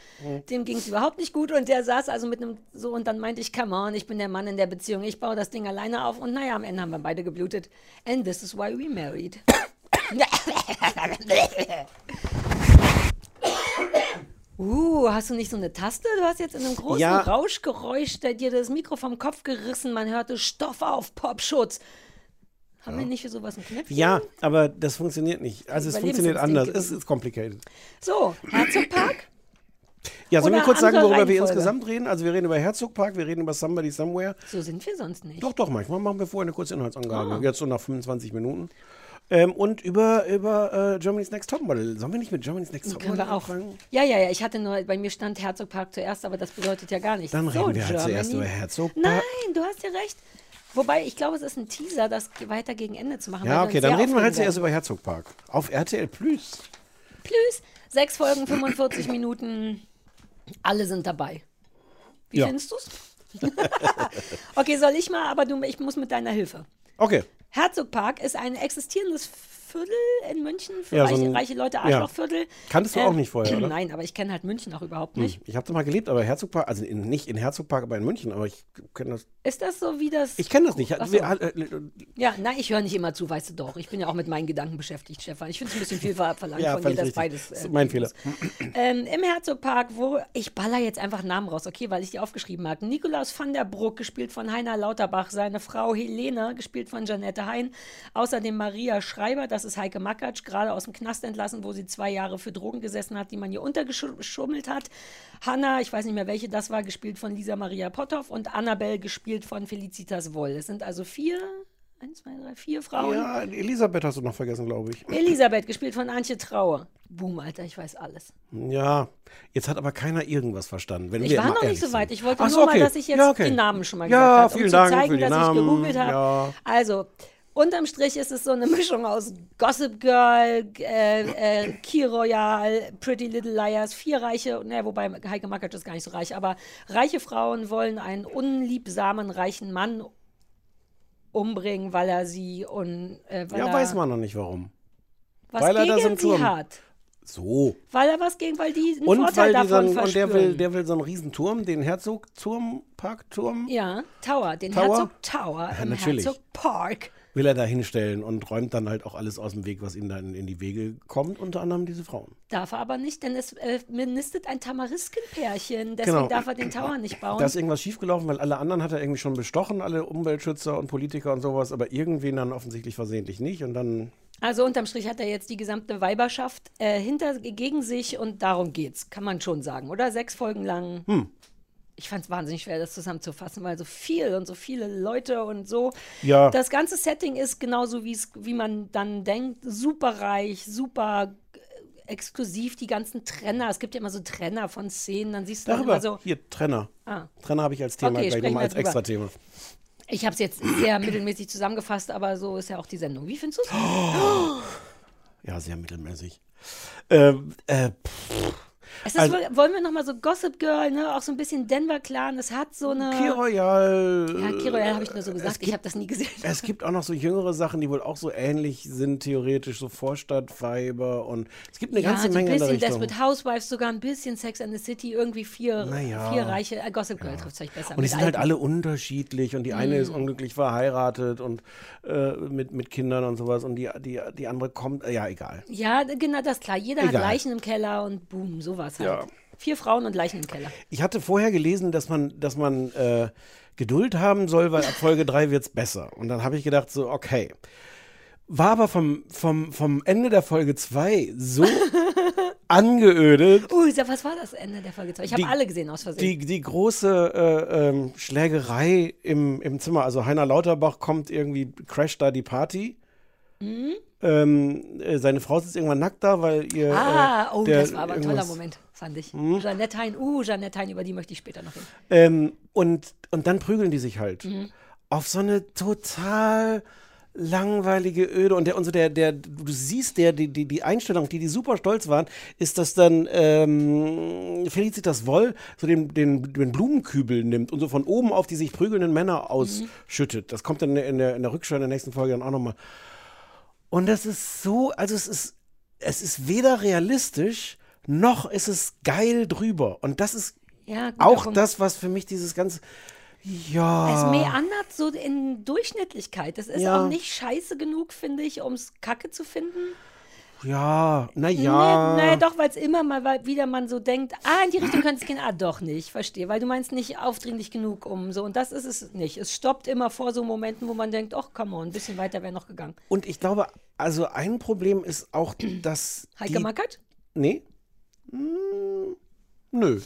dem ging es überhaupt nicht gut. Und der saß also mit einem so und dann meinte ich, come on, ich bin der Mann in der Beziehung, ich baue das Ding alleine auf. Und naja, am Ende haben wir beide geblutet. And this is why we married. (coughs) Uh, hast du nicht so eine Taste? Du hast jetzt in einem großen Ja. Rauschgeräusch der dir das Mikro vom Kopf gerissen. Man hörte Stoff auf, Popschutz. Haben wir nicht für sowas ein Knöpfchen? ja, aber das funktioniert nicht. Also es funktioniert anders. Es ist complicated. So, Herzogpark. Ja, sollen wir kurz sagen, worüber wir Reihenfolge? insgesamt reden? Also wir reden über Herzogpark, wir reden über Somebody Somewhere. So sind wir sonst nicht. Doch, doch, manchmal machen wir vorher eine kurze Inhaltsangabe. Ah. Jetzt so nach 25 Minuten. Ähm, und über, über äh, Germany's Next Topmodel. Sollen wir nicht mit Germany's Next Topmodel wir auch. anfangen? Ja, ja, ja. Ich hatte nur, bei mir stand Herzogpark zuerst, aber das bedeutet ja gar nichts. Dann so, reden wir halt zuerst über Herzogpark. Nein, du hast ja recht. Wobei, ich glaube, es ist ein Teaser, das weiter gegen Ende zu machen. Ja, okay, dann reden wir halt zuerst über Herzogpark. Auf RTL Plus. Plus, sechs Folgen, 45 (clears throat) Minuten. Alle sind dabei. Wie Ja. findest du's? (laughs) okay, soll ich mal, aber du, ich muss mit deiner Hilfe. Okay. Herzogpark ist ein existierendes Viertel in München für Ja, so reiche, ein- reiche Leute, ja. Arschlochviertel. Kanntest du auch nicht vorher, (clears throat) oder? Nein, aber ich kenne halt München auch überhaupt Hm. nicht. Ich habe da mal gelebt, aber Herzogpark, also in, nicht in Herzogpark, aber in München, aber ich kenne das. Ist das so wie das? Ich kenne das nicht. So. Wir, äh, Ja, nein, ich höre nicht immer zu, weißt du doch. Ich bin ja auch mit meinen Gedanken beschäftigt, Stefan. Ich finde es ein bisschen viel ver- verlangt Ja, von dir, dass richtig. beides. Das ist äh, mein Fehler. Ähm, Im Herzogpark, wo ich baller jetzt einfach Namen raus, okay, weil ich die aufgeschrieben habe. Nikolaus van der Bruck, gespielt von Heiner Lauterbach, seine Frau Helene, gespielt von Janette Hein. Außerdem Maria Schreiber, das ist Heike Makatsch, gerade aus dem Knast entlassen, wo sie zwei Jahre für Drogen gesessen hat, die man ihr untergeschummelt hat. Hanna, ich weiß nicht mehr welche das war, gespielt von Lisa Maria Potthoff und Annabelle, gespielt von Felicitas Woll. Es sind also vier, eins, zwei, drei, vier Frauen. ja, Elisabeth hast du noch vergessen, glaube ich. Elisabeth, gespielt von Antje Traue. Boom, Alter, ich weiß alles. Ja, jetzt hat aber keiner irgendwas verstanden. Wenn Ich wir war noch nicht so weit. Ich wollte Ach nur okay. mal, dass ich jetzt ja, okay. die Namen schon mal Ja, gesagt habe, um vielen zu Dank zeigen, für die dass Namen. ich gegoogelt habe. Ja. Also, unterm Strich ist es so eine Mischung aus Gossip Girl, äh, äh, Key Royale, Pretty Little Liars, vier reiche, ne, wobei Heike Makatsch ist gar nicht so reich, aber reiche Frauen wollen einen unliebsamen, reichen Mann umbringen, weil er sie und äh, Ja, er weiß man noch nicht warum. was weil er gegen da so einen sie Turm- hat. So. Weil er was gegen, weil die einen Und Vorteil weil die so davon einen, und der will, der will so einen riesen Turm, den Herzogturm, Parkturm, Ja, Tower, den Tower? Herzog Tower Ja, im natürlich. Herzog Park. Will er da hinstellen und räumt dann halt auch alles aus dem Weg, was ihm dann in die Wege kommt, unter anderem diese Frauen. Darf er aber nicht, denn es äh, nistet ein Tamariskenpärchen. Deswegen Genau. darf er den Tower nicht bauen. Da ist irgendwas schiefgelaufen, weil alle anderen hat er irgendwie schon bestochen, alle Umweltschützer und Politiker und sowas, aber irgendwen dann offensichtlich versehentlich nicht und dann also unterm Strich hat er jetzt die gesamte Weiberschaft äh, hinter gegen sich und darum geht's, kann man schon sagen, oder? Sechs Folgen lang. Hm. Ich fand es wahnsinnig schwer, das zusammenzufassen, weil so viel und so viele Leute und so. Ja. Das ganze Setting ist genauso, wie's- wie man dann denkt. Super reich, super exklusiv, die ganzen Trenner. Es gibt ja immer so Trenner von Szenen, dann siehst du dann darüber, immer so. hier, Trenner. Ah. Trenner habe ich als Thema Okay, gleich nochmal als extra Thema. Ich habe es jetzt sehr mittelmäßig zusammengefasst, aber so ist ja auch die Sendung. Wie findest du es? (gasps) Ja, sehr mittelmäßig. Ähm, äh, pff, Es ist, Also- wollen wir nochmal so Gossip Girl, ne? auch so ein bisschen Denver Clan. Es hat so eine. Key Royale. ja, Key Royale habe ich nur so es gesagt. Ich gibt- habe das nie gesehen. Es gibt auch noch so jüngere Sachen, die wohl auch so ähnlich sind, theoretisch, so Vorstadtweiber und es gibt eine ja, ganze so ein Menge in der bisschen Richtung. Desperate Housewives, sogar ein bisschen Sex and the City, irgendwie vier, Naja. vier reiche. Äh, Gossip Girl trifft es euch besser. Und die sind halt alle unterschiedlich und die eine Mhm. ist unglücklich verheiratet und äh, mit, mit Kindern und sowas und die, die, die andere kommt, äh, ja, egal. Ja, genau, das ist klar. Jeder hat Egal. Leichen im Keller und boom, sowas halt. Ja. Vier Frauen und Leichen im Keller. Ich hatte vorher gelesen, dass man, dass man äh, Geduld haben soll, weil ab Folge 3 wird es besser. Und dann habe ich gedacht, so, okay. War aber vom, vom, vom Ende der Folge 2 so (laughs) angeödet. Uh, sag, was war das Ende der Folge 2? Ich habe alle gesehen aus Versehen. Die, die große äh, ähm, Schlägerei im, im Zimmer, also Heiner Lauterbach kommt irgendwie, crasht da die Party. Mhm. Ähm, äh, seine Frau sitzt irgendwann nackt da, weil ihr. Ah, äh, oh, das war aber ein toller Moment, fand ich. Hm? Jeanette Hein, uh, Jeanette Hein, über die möchte ich später noch reden. Ähm, und, und dann prügeln die sich halt. Mhm. Auf so eine total langweilige Öde und der und so der der du siehst der die die die Einstellung die die super stolz waren ist dass dann ähm, Felicitas Woll so den, den den Blumenkübel nimmt und so von oben auf die sich prügelnden Männer ausschüttet das kommt dann in der in der Rückschau in der nächsten Folge dann auch noch mal und das ist so also es ist es ist weder realistisch noch ist es geil drüber und das ist Ja, guter auch Punkt. das was für mich dieses ganze ja Es meandert so in Durchschnittlichkeit. Das ist Ja. auch nicht scheiße genug, finde ich, um es kacke zu finden. Ja, naja. Nee, nee, doch, weil es immer mal wieder man so denkt, ah, in die Richtung könnte es gehen. Ah, doch nicht, verstehe. Weil du meinst nicht aufdringlich genug um so. Und das ist es nicht. Es stoppt immer vor so Momenten, wo man denkt, ach, komm on, ein bisschen weiter wäre noch gegangen. Und ich glaube, also ein Problem ist auch, dass. Heike die, Mackert? Nee. Hm, nö.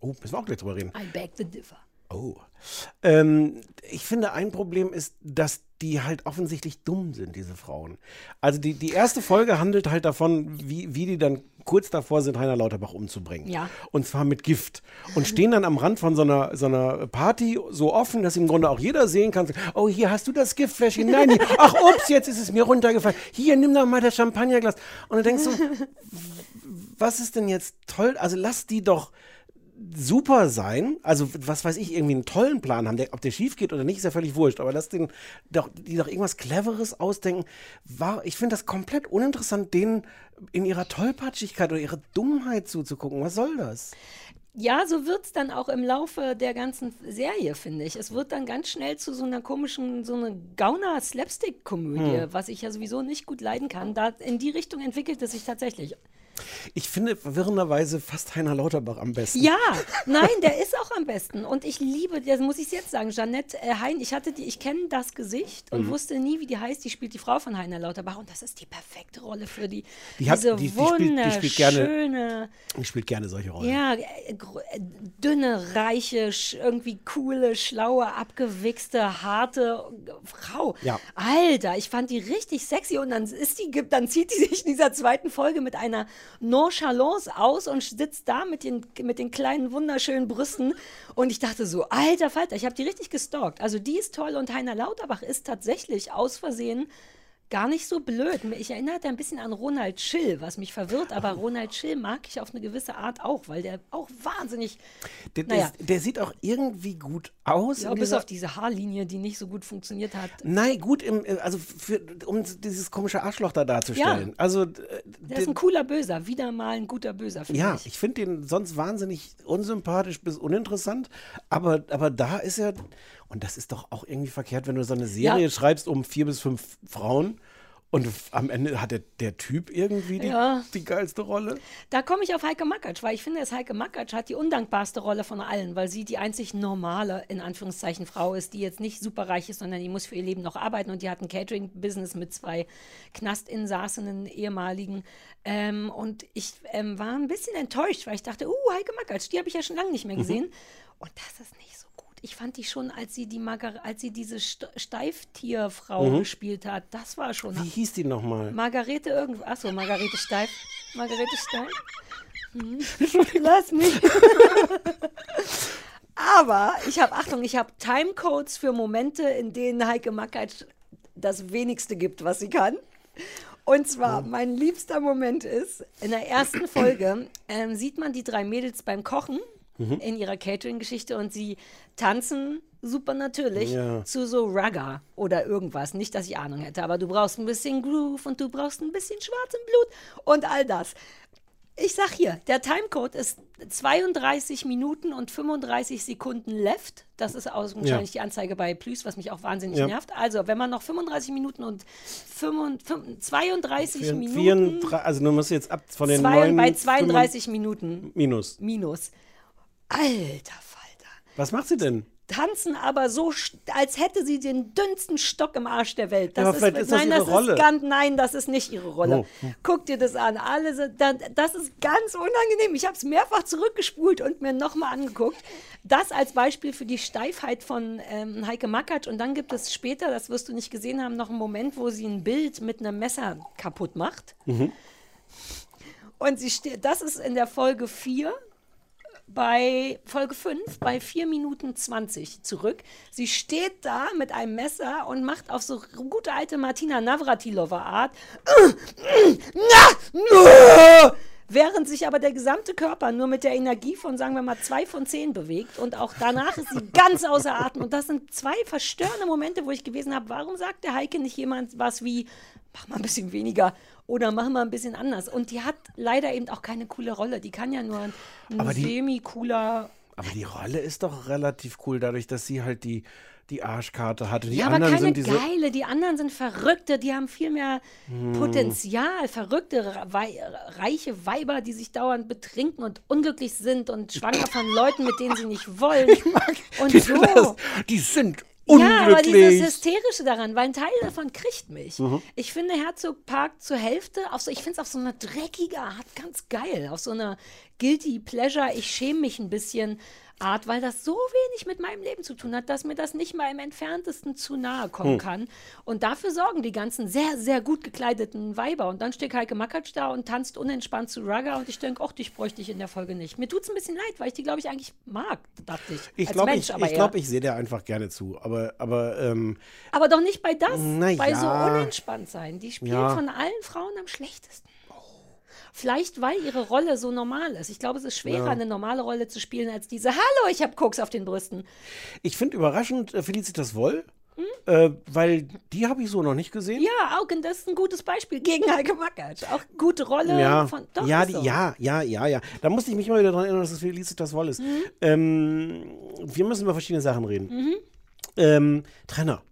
Oh, müssen wir auch gleich drüber reden. I beg the differ. Oh. Ähm, ich finde, ein Problem ist, dass die halt offensichtlich dumm sind, diese Frauen. Also die, die erste Folge handelt halt davon, wie, wie die dann kurz davor sind, Heiner Lauterbach umzubringen. Ja. Und zwar mit Gift. Und stehen dann am Rand von so einer, so einer Party so offen, dass im Grunde auch jeder sehen kann, oh, hier hast du das Giftfläschchen. Nein, hier, ach, ups, jetzt ist es mir runtergefallen. Hier, nimm doch mal das Champagnerglas. Und du denkst (laughs) so, was ist denn jetzt toll? Also lass die doch super sein, also was weiß ich, irgendwie einen tollen Plan haben, der, ob der schief geht oder nicht, ist ja völlig wurscht, aber lass den doch, die doch irgendwas Cleveres ausdenken. War, ich finde das komplett uninteressant, denen in ihrer Tollpatschigkeit oder ihrer Dummheit zuzugucken. Was soll das? Ja, so wird es dann auch im Laufe der ganzen Serie, finde ich. Es wird dann ganz schnell zu so einer komischen, so einer Gauner-Slapstick-Komödie, Hm. was ich ja sowieso nicht gut leiden kann. Da, in die Richtung entwickelt es sich tatsächlich. Ich finde verwirrenderweise fast Heiner Lauterbach am besten. Ja, nein, der ist auch am besten. Und ich liebe, das muss ich jetzt sagen, Jeanette äh, Hein, ich hatte die, ich kenne das Gesicht und Mhm. wusste nie, wie die heißt. Die spielt die Frau von Heiner Lauterbach und das ist die perfekte Rolle für die. Die hat- diese die- die spielt- die spielt gerne- wunderschöne, Ich spiele gerne solche Rollen. ja, äh, äh, dünne, reiche, irgendwie coole, schlaue, abgewichste, harte Frau. Ja. Alter, ich fand die richtig sexy und dann ist die, dann zieht die sich in dieser zweiten Folge mit einer Nonchalance aus und sitzt da mit den, mit den kleinen, wunderschönen Brüsten. Und ich dachte so, alter Falter, ich habe die richtig gestalkt. Also die ist toll und Heiner Lauterbach ist tatsächlich aus Versehen gar nicht so blöd. Ich erinnere ein bisschen an Ronald Schill, was mich verwirrt, aber (laughs) Ronald Schill mag ich auf eine gewisse Art auch, weil der auch wahnsinnig, Der, der, naja, der sieht auch irgendwie gut aus. ja, bis auf diese Haarlinie, die nicht so gut funktioniert hat. Nein, gut, im, also für, um dieses komische Arschloch da darzustellen. Ja. Also, äh, Der ist ein cooler Böser, wieder mal ein guter Böser, Ja, ich. ich finde den sonst wahnsinnig unsympathisch bis uninteressant, aber, aber da ist er, und das ist doch auch irgendwie verkehrt, wenn du so eine Serie Ja. schreibst um vier bis fünf Frauen und am Ende hat der, der Typ irgendwie die, Ja. die geilste Rolle. Da komme ich auf Heike Makatsch, weil ich finde, dass Heike Makatsch hat die undankbarste Rolle von allen, weil sie die einzig normale, in Anführungszeichen, Frau ist, die jetzt nicht superreich ist, sondern die muss für ihr Leben noch arbeiten und die hat ein Catering-Business mit zwei Knastinsassenen, ehemaligen. Ähm, und ich ähm, war ein bisschen enttäuscht, weil ich dachte, uh, Heike Makatsch, die habe ich ja schon lange nicht mehr Mhm. gesehen. Und das ist nicht. Ich fand die schon, als sie die Margar als sie diese St Steiftierfrau Mhm. gespielt hat, das war schon. Wie hieß die nochmal? Margarete irgendwo. Achso, Margarete Steif. Margarete Steif. (laughs) Hm. Lass mich. (laughs) Aber ich habe, Achtung, ich habe Timecodes für Momente, in denen Heike Mackert das wenigste gibt, was sie kann. Und zwar, mein liebster Moment ist, in der ersten Folge ähm, sieht man die drei Mädels beim Kochen Mhm. in ihrer Catering-Geschichte und sie tanzen super natürlich Ja. zu so Ragga oder irgendwas. Nicht, dass ich Ahnung hätte, aber du brauchst ein bisschen Groove und du brauchst ein bisschen schwarz im Blut und all das. Ich sag hier, der Timecode ist 32 Minuten und 35 Sekunden left. Das ist augenscheinlich die Anzeige bei Plus, was mich auch wahnsinnig Ja. nervt. Also, wenn man noch 35 Minuten und 35, 32 Vier- Minuten. 34 also du musst jetzt ab von den zwei, neun bei 32 Minuten Minus. minus. Alter Falter. Was macht sie denn? tanzen aber so, als hätte sie den dünnsten Stock im Arsch der Welt. Vielleicht ist das nein, ihre das Rolle. Ist ganz, nein, das ist nicht ihre Rolle. Oh, hm. Guck dir das an. Alle sind, das ist ganz unangenehm. Ich habe es mehrfach zurückgespult und mir nochmal angeguckt. Das als Beispiel für die Steifheit von ähm, Heike Makatsch. Und dann gibt es später, das wirst du nicht gesehen haben, noch einen Moment, wo sie ein Bild mit einem Messer kaputt macht. Und sie steht, das ist in der Folge 4, bei Folge 5, bei 4 Minuten 20 zurück. Sie steht da mit einem Messer und macht auf so gute alte Martina Navratilova Art. (clears throat) Während sich aber der gesamte Körper nur mit der Energie von, sagen wir mal, zwei von zehn bewegt und auch danach ist sie ganz außer Atem. Und das sind zwei verstörende Momente, wo ich gewesen habe, warum sagt der Heike nicht jemand was wie, mach mal ein bisschen weniger oder mach mal ein bisschen anders. Und die hat leider eben auch keine coole Rolle. Die kann ja nur ein semi-cooler Aber die Rolle ist doch relativ cool, dadurch, dass sie halt die, die Arschkarte hatte. Die ja, aber anderen keine sind diese. geile. Die anderen sind Verrückte. Die haben viel mehr Hm. Potenzial. Verrückte, wei reiche Weiber, die sich dauernd betrinken und unglücklich sind und schwanger von Leuten, mit denen sie nicht wollen. und die, so. das, die sind Ja, aber dieses unglücklich. Hysterische daran, weil ein Teil davon kriegt mich. Mhm. Ich finde Herzog Park zur Hälfte, auf so, ich finde es auf so eine dreckige Art ganz geil. Auf so eine Guilty Pleasure, ich schäme mich ein bisschen Art, weil das so wenig mit meinem Leben zu tun hat, dass mir das nicht mal im entferntesten zu nahe kommen Hm. kann. Und dafür sorgen die ganzen sehr, sehr gut gekleideten Weiber. Und dann steht Heike Makatsch da und tanzt unentspannt zu Rugger und ich denke, ach, dich bräuchte ich in der Folge nicht. Mir tut es ein bisschen leid, weil ich die, glaube ich, eigentlich mag, dachte ich. Ich glaube, ich, aber ich, glaub, ich sehe dir einfach gerne zu. Aber, aber ähm, Aber doch nicht bei das, bei so ja. unentspannt sein. Die spielt Ja. von allen Frauen am schlechtesten. Vielleicht, weil ihre Rolle so normal ist. Ich glaube, es ist schwerer, Ja. eine normale Rolle zu spielen, als diese Hallo, ich habe Koks auf den Brüsten. ich finde überraschend äh, Felicitas Woll, Hm? äh, weil die habe ich so noch nicht gesehen. Ja, Augen, das ist ein gutes Beispiel gegen Heike Makatsch. Auch gute Rolle Ja, von. Doch, ja, die, so. ja, ja, ja, ja. Da musste ich mich mal wieder daran erinnern, dass es Felicitas Woll ist. Mhm. Ähm, wir müssen über verschiedene Sachen reden. Mhm. Ähm, Trenner.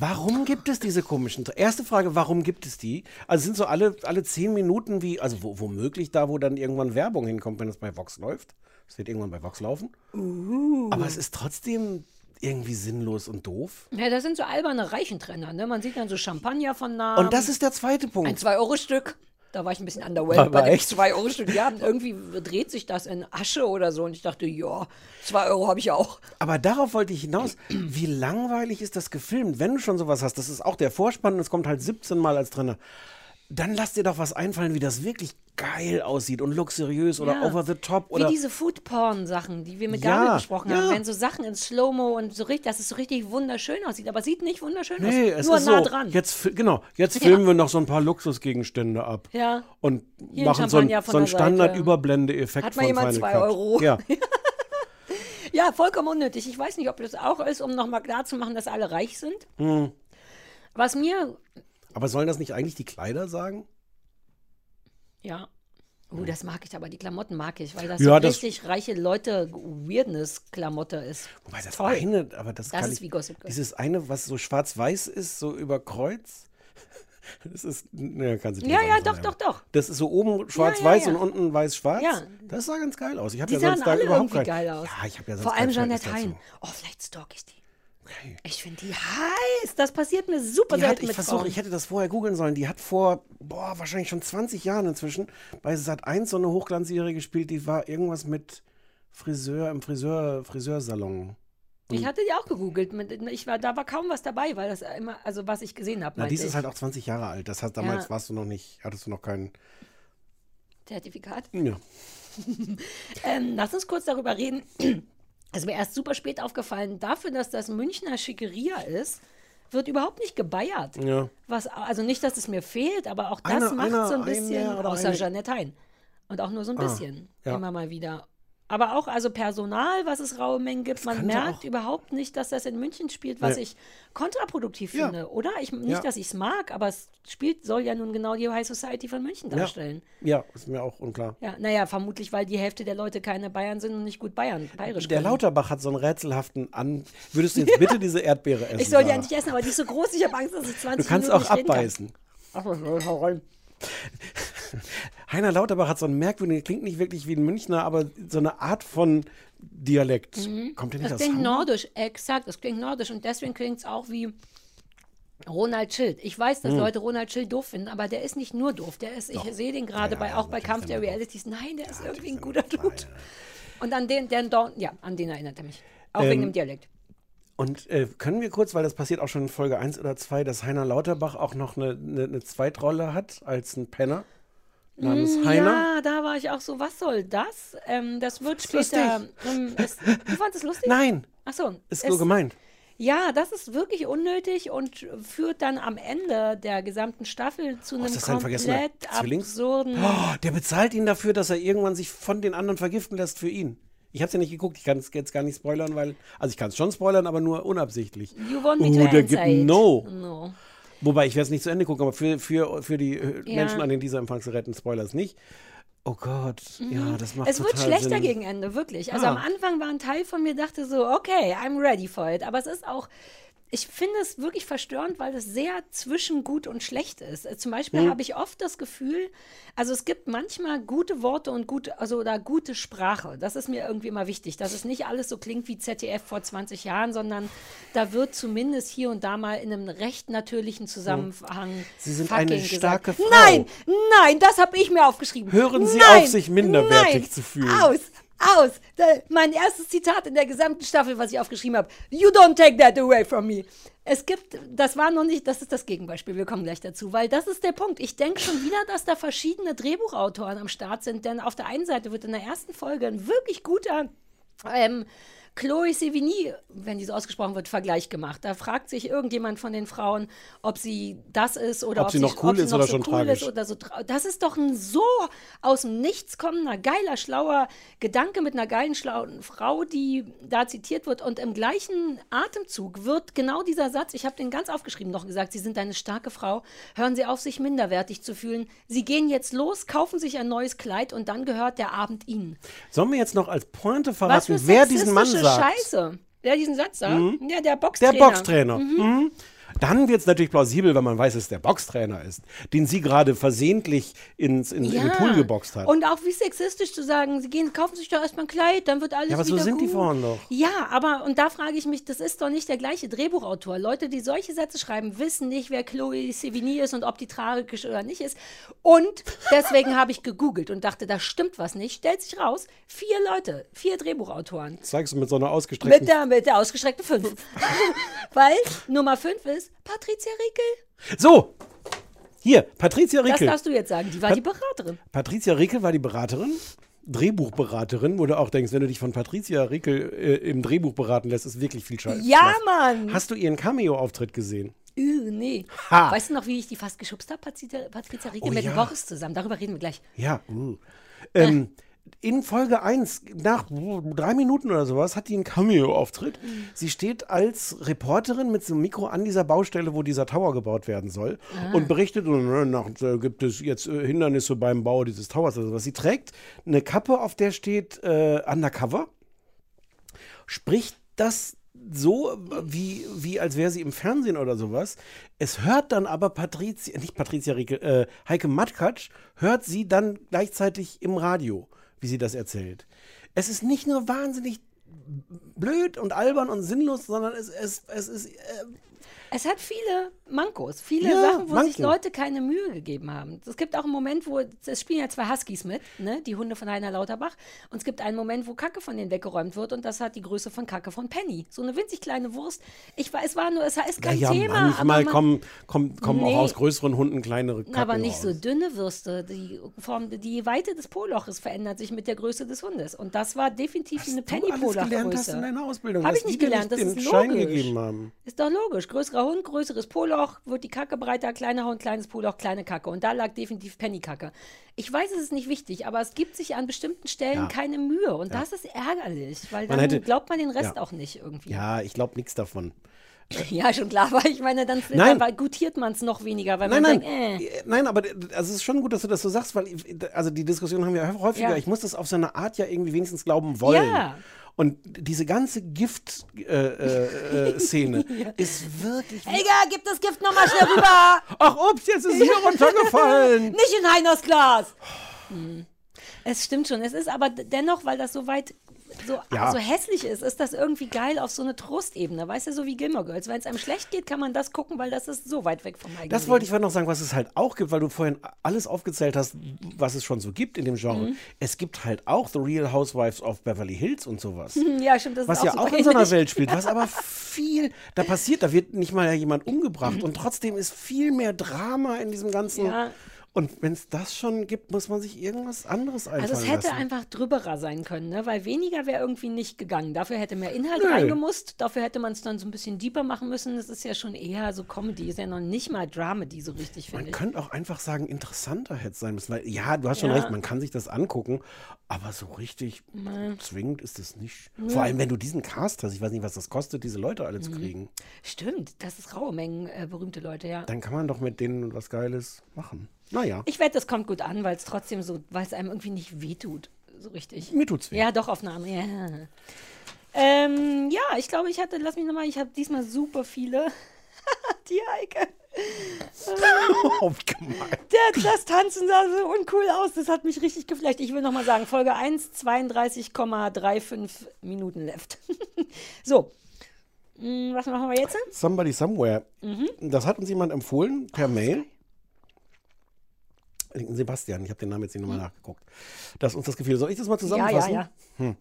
Warum gibt es diese komischen? Erste Frage, warum gibt es die? Also es sind so alle, alle zehn Minuten wie, also wo, womöglich da, wo dann irgendwann Werbung hinkommt, wenn es bei Vox läuft. Es wird irgendwann bei Vox laufen. Uh. Aber es ist trotzdem irgendwie sinnlos und doof. Ja, das sind so alberne Reichentrenner. Ne? Man sieht dann so Champagner von nah. Und das ist der zweite Punkt. Ein 2-Euro-Stück. Da war ich ein bisschen underwhelmed bei dem echt? 2-Euro-Stück. Ja, irgendwie dreht sich das in Asche oder so. Und ich dachte, ja, 2 Euro habe ich auch. Aber darauf wollte ich hinaus. Wie langweilig ist das gefilmt? Wenn du schon sowas hast, das ist auch der Vorspann und es kommt halt 17 Mal als Trainer. Dann lass dir doch was einfallen, wie das wirklich geil aussieht und luxuriös oder Ja. over the top Wie oder. diese Food-Porn-Sachen, die wir mit Ja, Gabi besprochen haben. ja. Wenn so Sachen in Slow-Mo und so richtig, dass es so richtig wunderschön aussieht. Aber sieht nicht wunderschön Nee, aus. es Nur ist nah so. dran. Jetzt, genau, jetzt filmen wir noch so ein paar Luxusgegenstände ab. Ja. Und Hier ein machen so von so einen der Seite. Standard-Überblende-Effekt Hat mal von jemand zwei. Euro? Ja. (laughs) Ja, vollkommen unnötig. Ich weiß nicht, ob das auch ist, um nochmal klarzumachen, dass alle reich sind. Hm. Was mir, Aber sollen das nicht eigentlich die Kleider sagen? ja, oh, das mag ich, aber die Klamotten mag ich, weil das Ja, so das- richtig reiche Leute Weirdness-Klamotte ist. Wobei das Toll. eine, aber das, Das kann ist ich, wie Gossip Girl. Dieses eine, was so schwarz-weiß ist, so über Kreuz. (laughs) Das ist, ne, kannst du Ja, ja, doch, doch, doch. Das ist so oben schwarz-weiß Ja, ja, und unten weiß-schwarz. Ja. Das sah ganz geil aus. Ich habe Die ja sahen sonst da überhaupt irgendwie kein, geil aus. Ja, ich habe ja sonst Vor allem Jeanette Hein. Oh, vielleicht stalk ich die. Ich finde die heiß. Das passiert mir super Die hat, selten ich mit ich hätte das vorher googeln sollen. Die hat vor, boah, wahrscheinlich schon 20 Jahren inzwischen bei Sat 1 so eine Hochglanzserie gespielt, die war irgendwas mit Friseur im Friseur, Friseursalon. Ich hatte die auch gegoogelt. Ich war, da war kaum was dabei, weil das immer, also was ich gesehen habe, Na, meinte die ist halt auch 20 Jahre alt. Das heißt, damals Ja. warst du noch nicht, hattest du noch keinen. Zertifikat. Ja. (laughs) Ähm, lass uns kurz darüber reden. Es ist mir erst super spät aufgefallen, dafür, dass das Münchner Schickeria ist, wird überhaupt nicht gebeiert. Ja. Was, also nicht, dass es mir fehlt, aber auch das Einer- macht einer- so ein bisschen, außer eine- Jeanette Hein. Und auch nur so ein Ah, bisschen, ja. immer mal wieder. Aber auch also Personal, was es raue Mengen gibt, man merkt auch- überhaupt nicht, dass das in München spielt, was Nee. ich kontraproduktiv Ja. finde, oder? Ich, nicht, Ja. dass ich es mag, aber es spielt, soll ja nun genau die High Society von München darstellen. Ja, ist mir auch unklar. Ja, naja, vermutlich, weil die Hälfte der Leute keine Bayern sind und nicht gut Bayern, bayerisch Der können. Lauterbach hat so einen rätselhaften An. Würdest du (laughs) jetzt bitte diese Erdbeere essen? Ich soll die eigentlich essen, aber die ist so groß, ich habe Angst, dass ich 20 Du kannst Minuten auch nicht reden kann. abbeißen. Ach, hau rein. (laughs) Heiner Lauterbach hat so einen merkwürdigen, klingt nicht wirklich wie ein Münchner, aber so eine Art von Dialekt. Kommt der nicht Das aus klingt Hamburg? nordisch, exakt, das klingt nordisch und deswegen klingt es auch wie Ronald Schild. Ich weiß, Hm. dass Leute Ronald Schild doof finden, aber der ist nicht nur doof. Der ist, ich sehe den gerade bei, auch bei Kampf der Realities. Nein, der ist irgendwie ein guter Dude. Und an den, den Dorn, ja, an den erinnert er mich. Auch wegen Ähm, dem Dialekt. Und äh, können wir kurz, weil das passiert auch schon in Folge 1 oder 2, dass Heiner Lauterbach auch noch eine, eine, eine Zweitrolle hat als ein Penner namens Heiner? Mm, Ja, da war ich auch so, was soll das? Ähm, das wird ist später. Ähm, es, du fandest es lustig? Nein, Achso. ist so gemeint. Ja, das ist wirklich unnötig und führt dann am Ende der gesamten Staffel zu einem ist das ein vergessener komplett absurden. Oh, der bezahlt ihn dafür, dass er irgendwann sich von den anderen vergiften lässt für ihn. Ich habe es ja nicht geguckt, ich kann es jetzt gar nicht spoilern, weil, also ich kann es schon spoilern, aber nur unabsichtlich. You want me Oh, to der gibt answer it. No. No. Wobei, ich werde es nicht zu Ende gucken, aber für, für, für die äh, Ja. Menschen an den dieser Empfangsgeräten Spoilers nicht. Oh Gott, ja, das macht Mhm. Es wird schlechter Sinn. gegen Ende, wirklich. Also Ah. am Anfang war ein Teil von mir, dachte so, okay, I'm ready for it. Aber es ist auch, ich finde es wirklich verstörend, weil es sehr zwischen gut und schlecht ist. Äh, Zum Beispiel Mhm. habe ich oft das Gefühl, also es gibt manchmal gute Worte und gute, also oder gute Sprache. Das ist mir irgendwie immer wichtig, dass es nicht alles so klingt wie ZDF vor 20 Jahren, sondern da wird zumindest hier und da mal in einem recht natürlichen Zusammenhang. Mhm. Sie sind eine gesagt. starke Frau. Nein, nein, das habe ich mir aufgeschrieben. Hören Sie nein, auf, sich minderwertig nein, zu fühlen. Aus, aus. Mein erstes Zitat in der gesamten Staffel, was ich aufgeschrieben habe. You don't take that away from me. Es gibt, das war noch nicht, das ist das Gegenbeispiel, wir kommen gleich dazu, weil das ist der Punkt. Ich denke schon wieder, dass da verschiedene Drehbuchautoren am Start sind, denn auf der einen Seite wird in der ersten Folge ein wirklich guter ähm, Chloe Sevigny, wenn die so ausgesprochen wird, Vergleich gemacht. Da fragt sich irgendjemand von den Frauen, ob sie das ist oder Ob ob, sie noch cool ob sie ist noch oder so schon cool tragisch. ist oder so. tra- Das ist doch ein so aus dem Nichts kommender, geiler, schlauer Gedanke mit einer geilen, schlauen Frau, die da zitiert wird. Und im gleichen Atemzug wird genau dieser Satz, ich habe den ganz aufgeschrieben, noch gesagt, Sie sind eine starke Frau, hören Sie auf, sich minderwertig zu fühlen. Sie gehen jetzt los, kaufen sich ein neues Kleid und dann gehört der Abend Ihnen. Sollen wir jetzt noch als Pointe verraten, wer diesen Mann sexistische sagt? Scheiße. Wer diesen Satz sagt? Ja, der Der Boxtrainer. Boxtrainer. Mhm. Dann wird es natürlich plausibel, wenn man weiß, dass es der Boxtrainer ist, den sie gerade versehentlich ins, in, in den Pool geboxt hat. Und auch wie sexistisch zu sagen, sie gehen, kaufen sich doch erstmal ein Kleid, dann wird alles Ja, aber so wieder sind die gut. Frauen doch. Ja, aber und da frage ich mich, das ist doch nicht der gleiche Drehbuchautor. Leute, die solche Sätze schreiben, wissen nicht, wer Chloe Sevigny ist und ob die tragisch oder nicht ist. Und deswegen habe ich gegoogelt und dachte, da stimmt was nicht. Stellt sich raus, vier Leute, vier Drehbuchautoren. Zeigst du mit so einer ausgestreckten Mit der, mit der ausgestreckten fünf. (laughs) Weil Nummer fünf ist Patricia Riekel. So, hier, Patricia Das Rickel. darfst du jetzt sagen. Die war Pat- die Beraterin. Patricia Rickel war die Beraterin, Drehbuchberaterin, wo du auch denkst, wenn du dich von Patricia Rickel äh, im Drehbuch beraten lässt, ist wirklich viel Scheiße. Ja, Mann. Hast du ihren Cameo-Auftritt gesehen? Üh, nee. Ha. Weißt du noch, wie ich die fast geschubst habe, Patricia, Patricia Riekel Oh, mit ja. Boris zusammen? Darüber reden wir gleich. Ja. Uh. Ähm, in Folge 1, nach drei Minuten oder sowas, hat die einen Cameo-Auftritt. Sie steht als Reporterin mit so einem Mikro an dieser Baustelle, wo dieser Tower gebaut werden soll und berichtet, und, äh, nach, äh, gibt es jetzt äh, Hindernisse beim Bau dieses Towers oder sowas. Sie trägt eine Kappe, auf der steht äh, Undercover, spricht das so, wie, wie als wäre sie im Fernsehen oder sowas. Es hört dann aber Patricia, nicht Patricia Rieke, äh, Heike Matkatsch, hört sie dann gleichzeitig im Radio, wie sie das erzählt. Es ist nicht nur wahnsinnig blöd und albern und sinnlos, sondern es, es, es ist. Äh, Es hat viele Mankos, viele Ja, Sachen, wo sich Manko. Leute keine Mühe gegeben haben. Es gibt auch einen Moment, wo es spielen ja zwei Huskies mit, ne? die Hunde von Heiner Lauterbach. Und es gibt einen Moment, wo Kacke von denen weggeräumt wird und das hat die Größe von Kacke von Penny. So eine winzig kleine Wurst. Ich war, es war nur, es ist kein naja, Thema. manchmal aber man, kommen, kommen, kommen Nee. auch aus größeren Hunden kleinere Kacken aber nicht so raus. dünne Würste. Die, Form, die Weite des Po-Loches verändert sich mit der Größe des Hundes. Und das war definitiv eine hast in Penny-Po-Loch-Größe. deiner Ausbildung. Hab dass ich nicht gelernt, das den ist Schein logisch. gegeben haben. Ist doch logisch. Größerer Hund, größeres Poloch, wird die Kacke breiter, kleiner Hund, kleines Poloch, kleine Kacke. Und da lag definitiv Pennykacke. Ich weiß, es ist nicht wichtig, aber es gibt sich an bestimmten Stellen Ja. keine Mühe. Und das ist ärgerlich, weil Man dann hätte- glaubt man den Rest Ja. auch nicht irgendwie. Ja, ich glaube nichts davon. (laughs) Ja, schon klar, weil ich meine, dann, Nein. dann gutiert man es noch weniger, weil Nein, man nein, denkt, äh. äh, nein, aber also es ist schon gut, dass du das so sagst, weil also die Diskussion haben wir häufiger. Ja. Ich muss das auf so eine Art ja irgendwie wenigstens glauben wollen. Ja. Und diese ganze Gift-Szene äh, äh, Szene (laughs) ist wirklich. Helga, gib das Gift nochmal schnell rüber! (laughs) Ach, ups, jetzt ist hier (laughs) runtergefallen. Nicht in Heiners Glas! Hm. Es stimmt schon. Es ist aber dennoch, weil das so weit so, Ja. so hässlich ist, ist das irgendwie geil auf so eine Trostebene. Weißt du, so wie Gilmore Girls. Wenn es einem schlecht geht, kann man das gucken, weil das ist so weit weg vom eigenen Das wollte ich noch sagen, was es halt auch gibt, weil du vorhin alles aufgezählt hast, was es schon so gibt in dem Genre. Mhm. Es gibt halt auch The Real Housewives of Beverly Hills und sowas. Ja, stimmt, das ist was auch ja auch in so einer. Welt spielt, was aber (laughs) viel da passiert, da wird nicht mal jemand umgebracht und trotzdem ist viel mehr Drama in diesem ganzen. Ja. Und wenn es das schon gibt, muss man sich irgendwas anderes einfallen Also es hätte lassen. einfach drüberer sein können, ne? weil weniger wäre irgendwie nicht gegangen. Dafür hätte mehr Inhalt Nö. reingemusst, dafür hätte man es dann so ein bisschen deeper machen müssen. Das ist ja schon eher so Comedy, ist ja noch nicht mal Dramedy so richtig, Man finde ich. könnte auch einfach sagen, interessanter hätte es sein müssen. Weil, ja, du hast schon Ja. recht, man kann sich das angucken, aber so richtig Nein. zwingend ist es nicht. Nö. Vor allem, wenn du diesen Cast hast, ich weiß nicht, was das kostet, diese Leute alle Mhm. zu kriegen. Stimmt, das ist raue Mengen äh, berühmte Leute, ja. Dann kann man doch mit denen was Geiles machen. Naja. Ich wette, es kommt gut an, weil es trotzdem so, weil es einem irgendwie nicht wehtut, so richtig. Mir tut's weh. Ja, doch, auf eine andere. Ja. Ähm, ja, ich glaube, ich hatte, lass mich nochmal, ich habe diesmal super viele. (laughs) Die Heike. (laughs) Oh. Der, das Tanzen sah so uncool aus. Das hat mich richtig geflecht. Ich will nochmal sagen, Folge 1, 32,35 Minuten left. (laughs) so. Hm, Was machen wir jetzt? Somebody Somewhere. Mhm. Das hat uns jemand empfohlen per Mail. Sebastian, ich habe den Namen jetzt nicht nochmal nachgeguckt. Das uns das Gefühl. Soll ich das mal zusammenfassen? ja. Hm.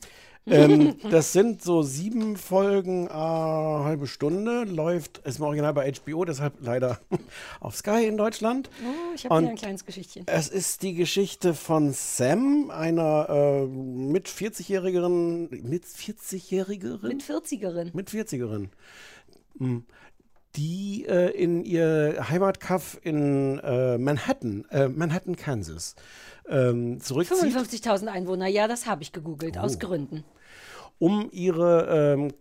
ähm, (laughs) das sind so sieben Folgen, äh, halbe Stunde. Läuft, ist im Original bei HBO, deshalb leider (laughs) auf Sky in Deutschland. Oh, ich habe hier ein kleines Geschichtchen. Es ist die Geschichte von Sam, einer äh, mit 40-jährigen, mit 40-jährigen? Mit 40erin. Mit 40erin. Hm. Die äh, in ihr Heimatkaff in äh, Manhattan, äh, Manhattan, Kansas, ähm, zurückzieht, 55.000 Einwohner, ja, das habe ich gegoogelt, aus Oh. Gründen. um ihre ähm,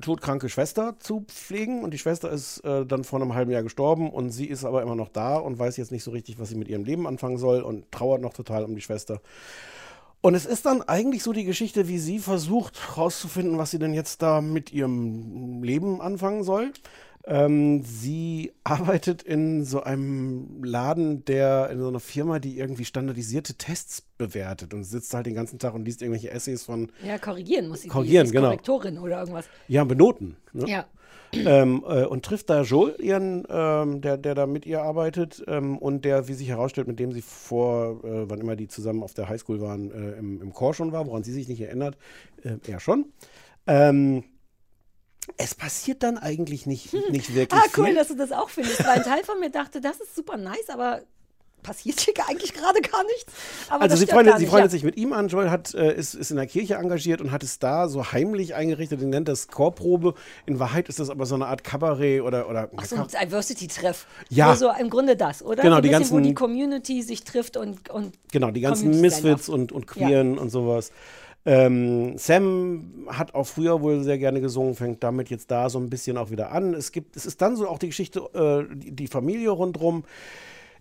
todkranke Schwester zu pflegen. Und die Schwester ist äh, dann vor einem halben Jahr gestorben und sie ist aber immer noch da und weiß jetzt nicht so richtig, was sie mit ihrem Leben anfangen soll und trauert noch total um die Schwester. Und es ist dann eigentlich so die Geschichte, wie sie versucht herauszufinden, was sie denn jetzt da mit ihrem Leben anfangen soll. Ähm, sie arbeitet in so einem Laden, der in so einer Firma, die irgendwie standardisierte Tests bewertet und sitzt halt den ganzen Tag und liest irgendwelche Essays von Ja, korrigieren muss sie. Korrigieren, die genau. Korrektorin oder irgendwas. ja, benoten. Ne? Ja. Ähm, äh, und trifft da Joel, ihren, ähm, der, der da mit ihr arbeitet ähm, und der, wie sich herausstellt, mit dem sie vor, äh, wann immer die zusammen auf der Highschool waren, äh, im, im Chor schon war, woran sie sich nicht erinnert, äh, er schon. Ähm, es passiert dann eigentlich nicht, nicht wirklich Ah, cool, viel. dass du das auch findest, weil ein Teil von mir dachte, das ist super nice, aber passiert hier eigentlich gerade gar nichts. Aber also sie freundet, gar sie nicht, freundet ja. sich mit ihm an. Joel hat, äh, ist, ist in der Kirche engagiert und hat es da so heimlich eingerichtet und nennt das Chorprobe. In Wahrheit ist das aber so eine Art Kabarett oder, oder Ach so ein Diversity-Treff. Ja. So, so im Grunde das, oder? Genau, so die bisschen, wo ganzen- die Community sich trifft und, und Genau, die ganzen Misfits und, und Queeren und sowas. Ähm, Sam hat auch früher wohl sehr gerne gesungen, fängt damit jetzt da so ein bisschen auch wieder an. Es gibt, es ist dann so auch die Geschichte, äh, die, Familie rundherum.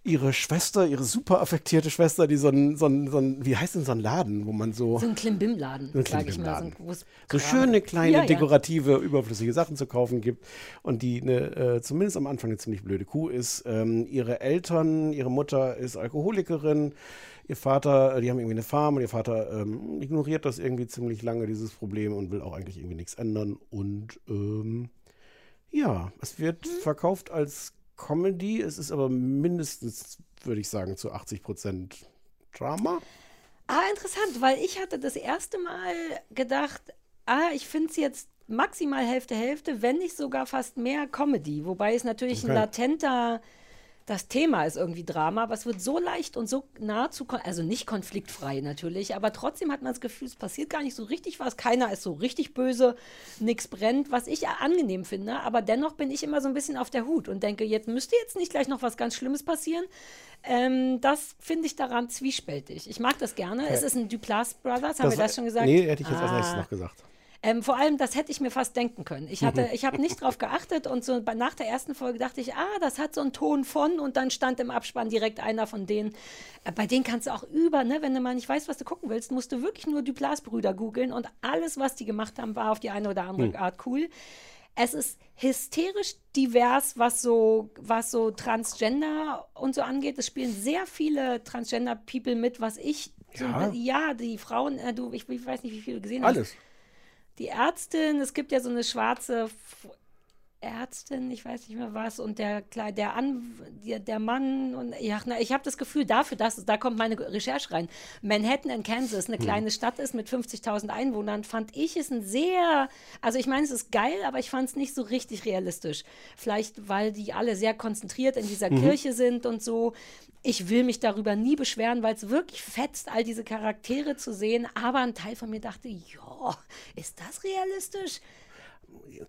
Ihre Schwester, ihre super affektierte Schwester, die so ein, so ein, so ein wie heißt denn so ein Laden, wo man so, so ein Klimbim-Laden, Ein sag ich mal. So, so schöne kleine Ja, ja. dekorative, überflüssige Sachen zu kaufen gibt und die eine, äh, zumindest am Anfang eine ziemlich blöde Kuh ist. Ähm, ihre Eltern, ihre Mutter ist Alkoholikerin, ihr Vater, äh, die haben irgendwie eine Farm und ihr Vater ähm, ignoriert das irgendwie ziemlich lange, dieses Problem und will auch eigentlich irgendwie nichts ändern und ähm, ja, es wird Mhm. verkauft als Comedy, es ist aber mindestens, würde ich sagen, zu 80 Prozent Drama. Ah, interessant, weil ich hatte das erste Mal gedacht, ah, ich finde es jetzt maximal Hälfte, Hälfte, wenn nicht sogar fast mehr Comedy. Wobei es natürlich ein Okay. latenter, das Thema ist irgendwie Drama, aber es wird so leicht und so nahezu, also nicht konfliktfrei natürlich, aber trotzdem hat man das Gefühl, es passiert gar nicht so richtig was. Keiner ist so richtig böse, nichts brennt, was ich angenehm finde, aber dennoch bin ich immer so ein bisschen auf der Hut und denke, jetzt müsste jetzt nicht gleich noch was ganz Schlimmes passieren. Ähm, das finde ich daran zwiespältig. Ich mag das gerne. Es ist ein Duplass Brothers, haben wir das schon gesagt? Nee, hätte ich jetzt als Ah. nächstes noch gesagt. Ähm, vor allem, das hätte ich mir fast denken können. Ich, hatte, (laughs) ich habe nicht drauf geachtet und so nach der ersten Folge dachte ich, ah, das hat so einen Ton von und dann stand im Abspann direkt einer von denen. Äh, bei denen kannst du auch über, ne, wenn du mal nicht weißt, was du gucken willst, musst du wirklich nur Duplass-Brüder googeln und alles, was die gemacht haben, war auf die eine oder andere Hm. Art cool. Es ist hysterisch divers, was so, was so Transgender und so angeht. Es spielen sehr viele Transgender-People mit, was ich So, Ja. ja, die Frauen, äh, du, ich, ich weiß nicht, wie viele du gesehen hast. Alles. Die Ärztin, es gibt ja so eine schwarze Ärztin, ich weiß nicht mehr was, und der der, An der, der Mann und ja, na, ich habe das Gefühl, dafür, dass da kommt meine Recherche rein. Manhattan in Kansas, eine kleine Stadt ist mit 50.000 Einwohnern, fand ich es ein sehr, also ich meine, es ist geil, aber ich fand es nicht so richtig realistisch. Vielleicht, weil die alle sehr konzentriert in dieser Kirche sind und so. Ich will mich darüber nie beschweren, weil es wirklich fetzt, all diese Charaktere zu sehen. Aber ein Teil von mir dachte, ja, ist das realistisch?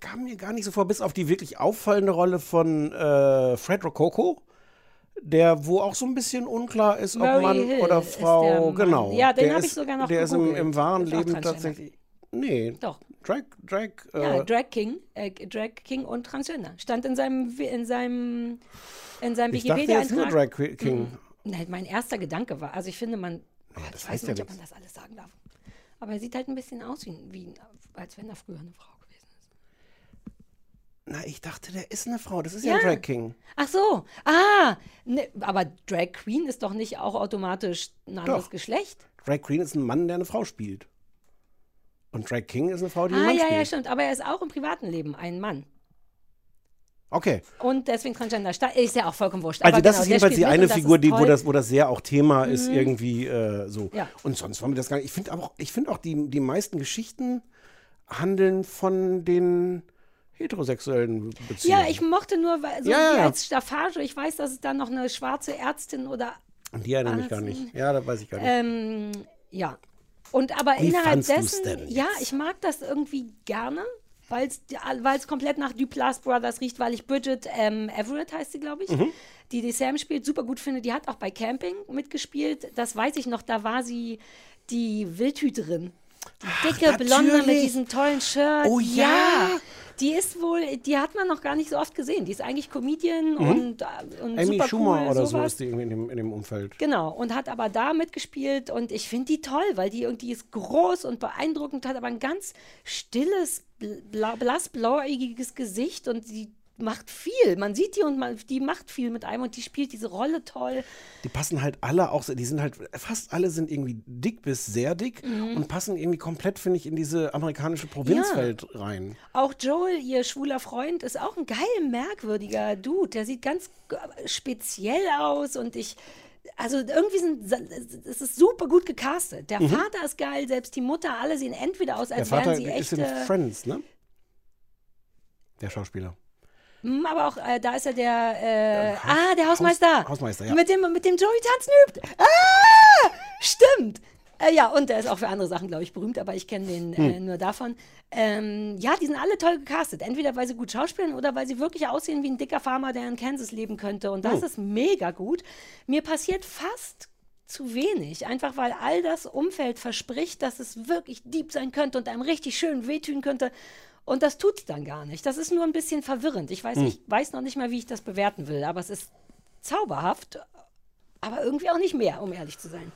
Kam mir gar nicht so vor, bis auf die wirklich auffallende Rolle von äh, Fred Rococo, der, wo auch so ein bisschen unklar ist, ob Murray Mann Hill oder Frau, Mann. genau. Ja, den Der hab ich sogar noch Der ist im, gegoogelt. im wahren Ist Leben tatsächlich. Nee. Doch. Drag, Drag, äh, Ja, Drag King, äh, Drag King und Transgender. Stand in seinem, in seinem, in seinem Wikipedia-Eintrag. Drag King. Nein, mein erster Gedanke war, also ich finde, man, das ich heißt weiß ja nicht, ob nichts. man das alles sagen darf. Aber er sieht halt ein bisschen aus wie, wie als wenn er früher eine Frau. Na, ich dachte, der ist eine Frau. Das ist ja, Ja. ein Drag King. Ach so, ah, ne, aber Drag Queen ist doch nicht auch automatisch ein anderes Doch. Geschlecht. Drag Queen ist ein Mann, der eine Frau spielt. Und Drag King ist eine Frau, die Ah, einen Mann ja, spielt. ja, stimmt. Aber er ist auch im privaten Leben ein Mann. Okay. Und deswegen Transgender. Ist ja auch vollkommen wurscht. Also das genau, ist jedenfalls die eine Figur, ist die, wo, das, wo das sehr auch Thema ist, Mhm. irgendwie äh, so. Ja. Und sonst war mir das gar nicht. Ich finde auch, ich finde auch die, die meisten Geschichten handeln von den heterosexuellen Beziehungen. Ja, ich mochte nur, so Ja, ja, ja. als Staffage, ich weiß, dass es da noch eine schwarze Ärztin oder die erinnere mich gar Arzt- nicht. Ja, da weiß ich gar nicht. ähm, ja. Und aber Wie innerhalb dessen, denn ja, ich mag das irgendwie gerne, weil es komplett nach Duplass Brothers riecht, weil ich Bridget ähm, Everett heißt sie, glaube ich, Mhm. die die Sam spielt, super gut finde. Die hat auch bei Camping mitgespielt. Das weiß ich noch, da war sie die Wildhüterin. Die dicke Blonde mit diesem tollen Shirt. Oh ja. Die ist wohl, die hat man noch gar nicht so oft gesehen. Die ist eigentlich Comedian und, äh, und Mhm. Amy super Schumer cool, oder so sowas. ist die irgendwie in dem, in dem Umfeld. Genau, und hat aber da mitgespielt und ich finde die toll, weil die irgendwie ist groß und beeindruckend, hat aber ein ganz stilles, bla, blassblauäugiges Gesicht und die macht viel. Man sieht die und man, die macht viel mit einem und die spielt diese Rolle toll. Die passen halt alle auch, die sind halt, fast alle sind irgendwie dick bis sehr dick Mhm. und passen irgendwie komplett, finde ich, in diese amerikanische Provinzwelt rein. Auch Joel, ihr schwuler Freund, ist auch ein geil merkwürdiger Dude. Der sieht ganz speziell aus und ich. Also irgendwie sind es ist super gut gecastet. Der Mhm. Vater ist geil, selbst die Mutter, alle sehen entweder aus, Der als Vater wären sie ist echte. in Friends, ne? Der Schauspieler. Hm, aber auch, äh, da ist ja der, äh, ah, der Hausmeister. Haus- Hausmeister, ja. Mit dem, mit dem Joey tanzen übt. Ah, stimmt. Äh, ja, und der ist auch für andere Sachen, glaube ich, berühmt, aber ich kenne den äh, Hm. nur davon. Ähm, ja, die sind alle toll gecastet. Entweder weil sie gut schauspielen oder weil sie wirklich aussehen wie ein dicker Farmer, der in Kansas leben könnte. Und das Hm. ist mega gut. Mir passiert fast zu wenig, einfach weil all das Umfeld verspricht, dass es wirklich deep sein könnte und einem richtig schön wehtun könnte. Und das tut es dann gar nicht. Das ist nur ein bisschen verwirrend. Ich weiß, Hm. ich weiß noch nicht mal, wie ich das bewerten will, aber es ist zauberhaft, aber irgendwie auch nicht mehr, um ehrlich zu sein.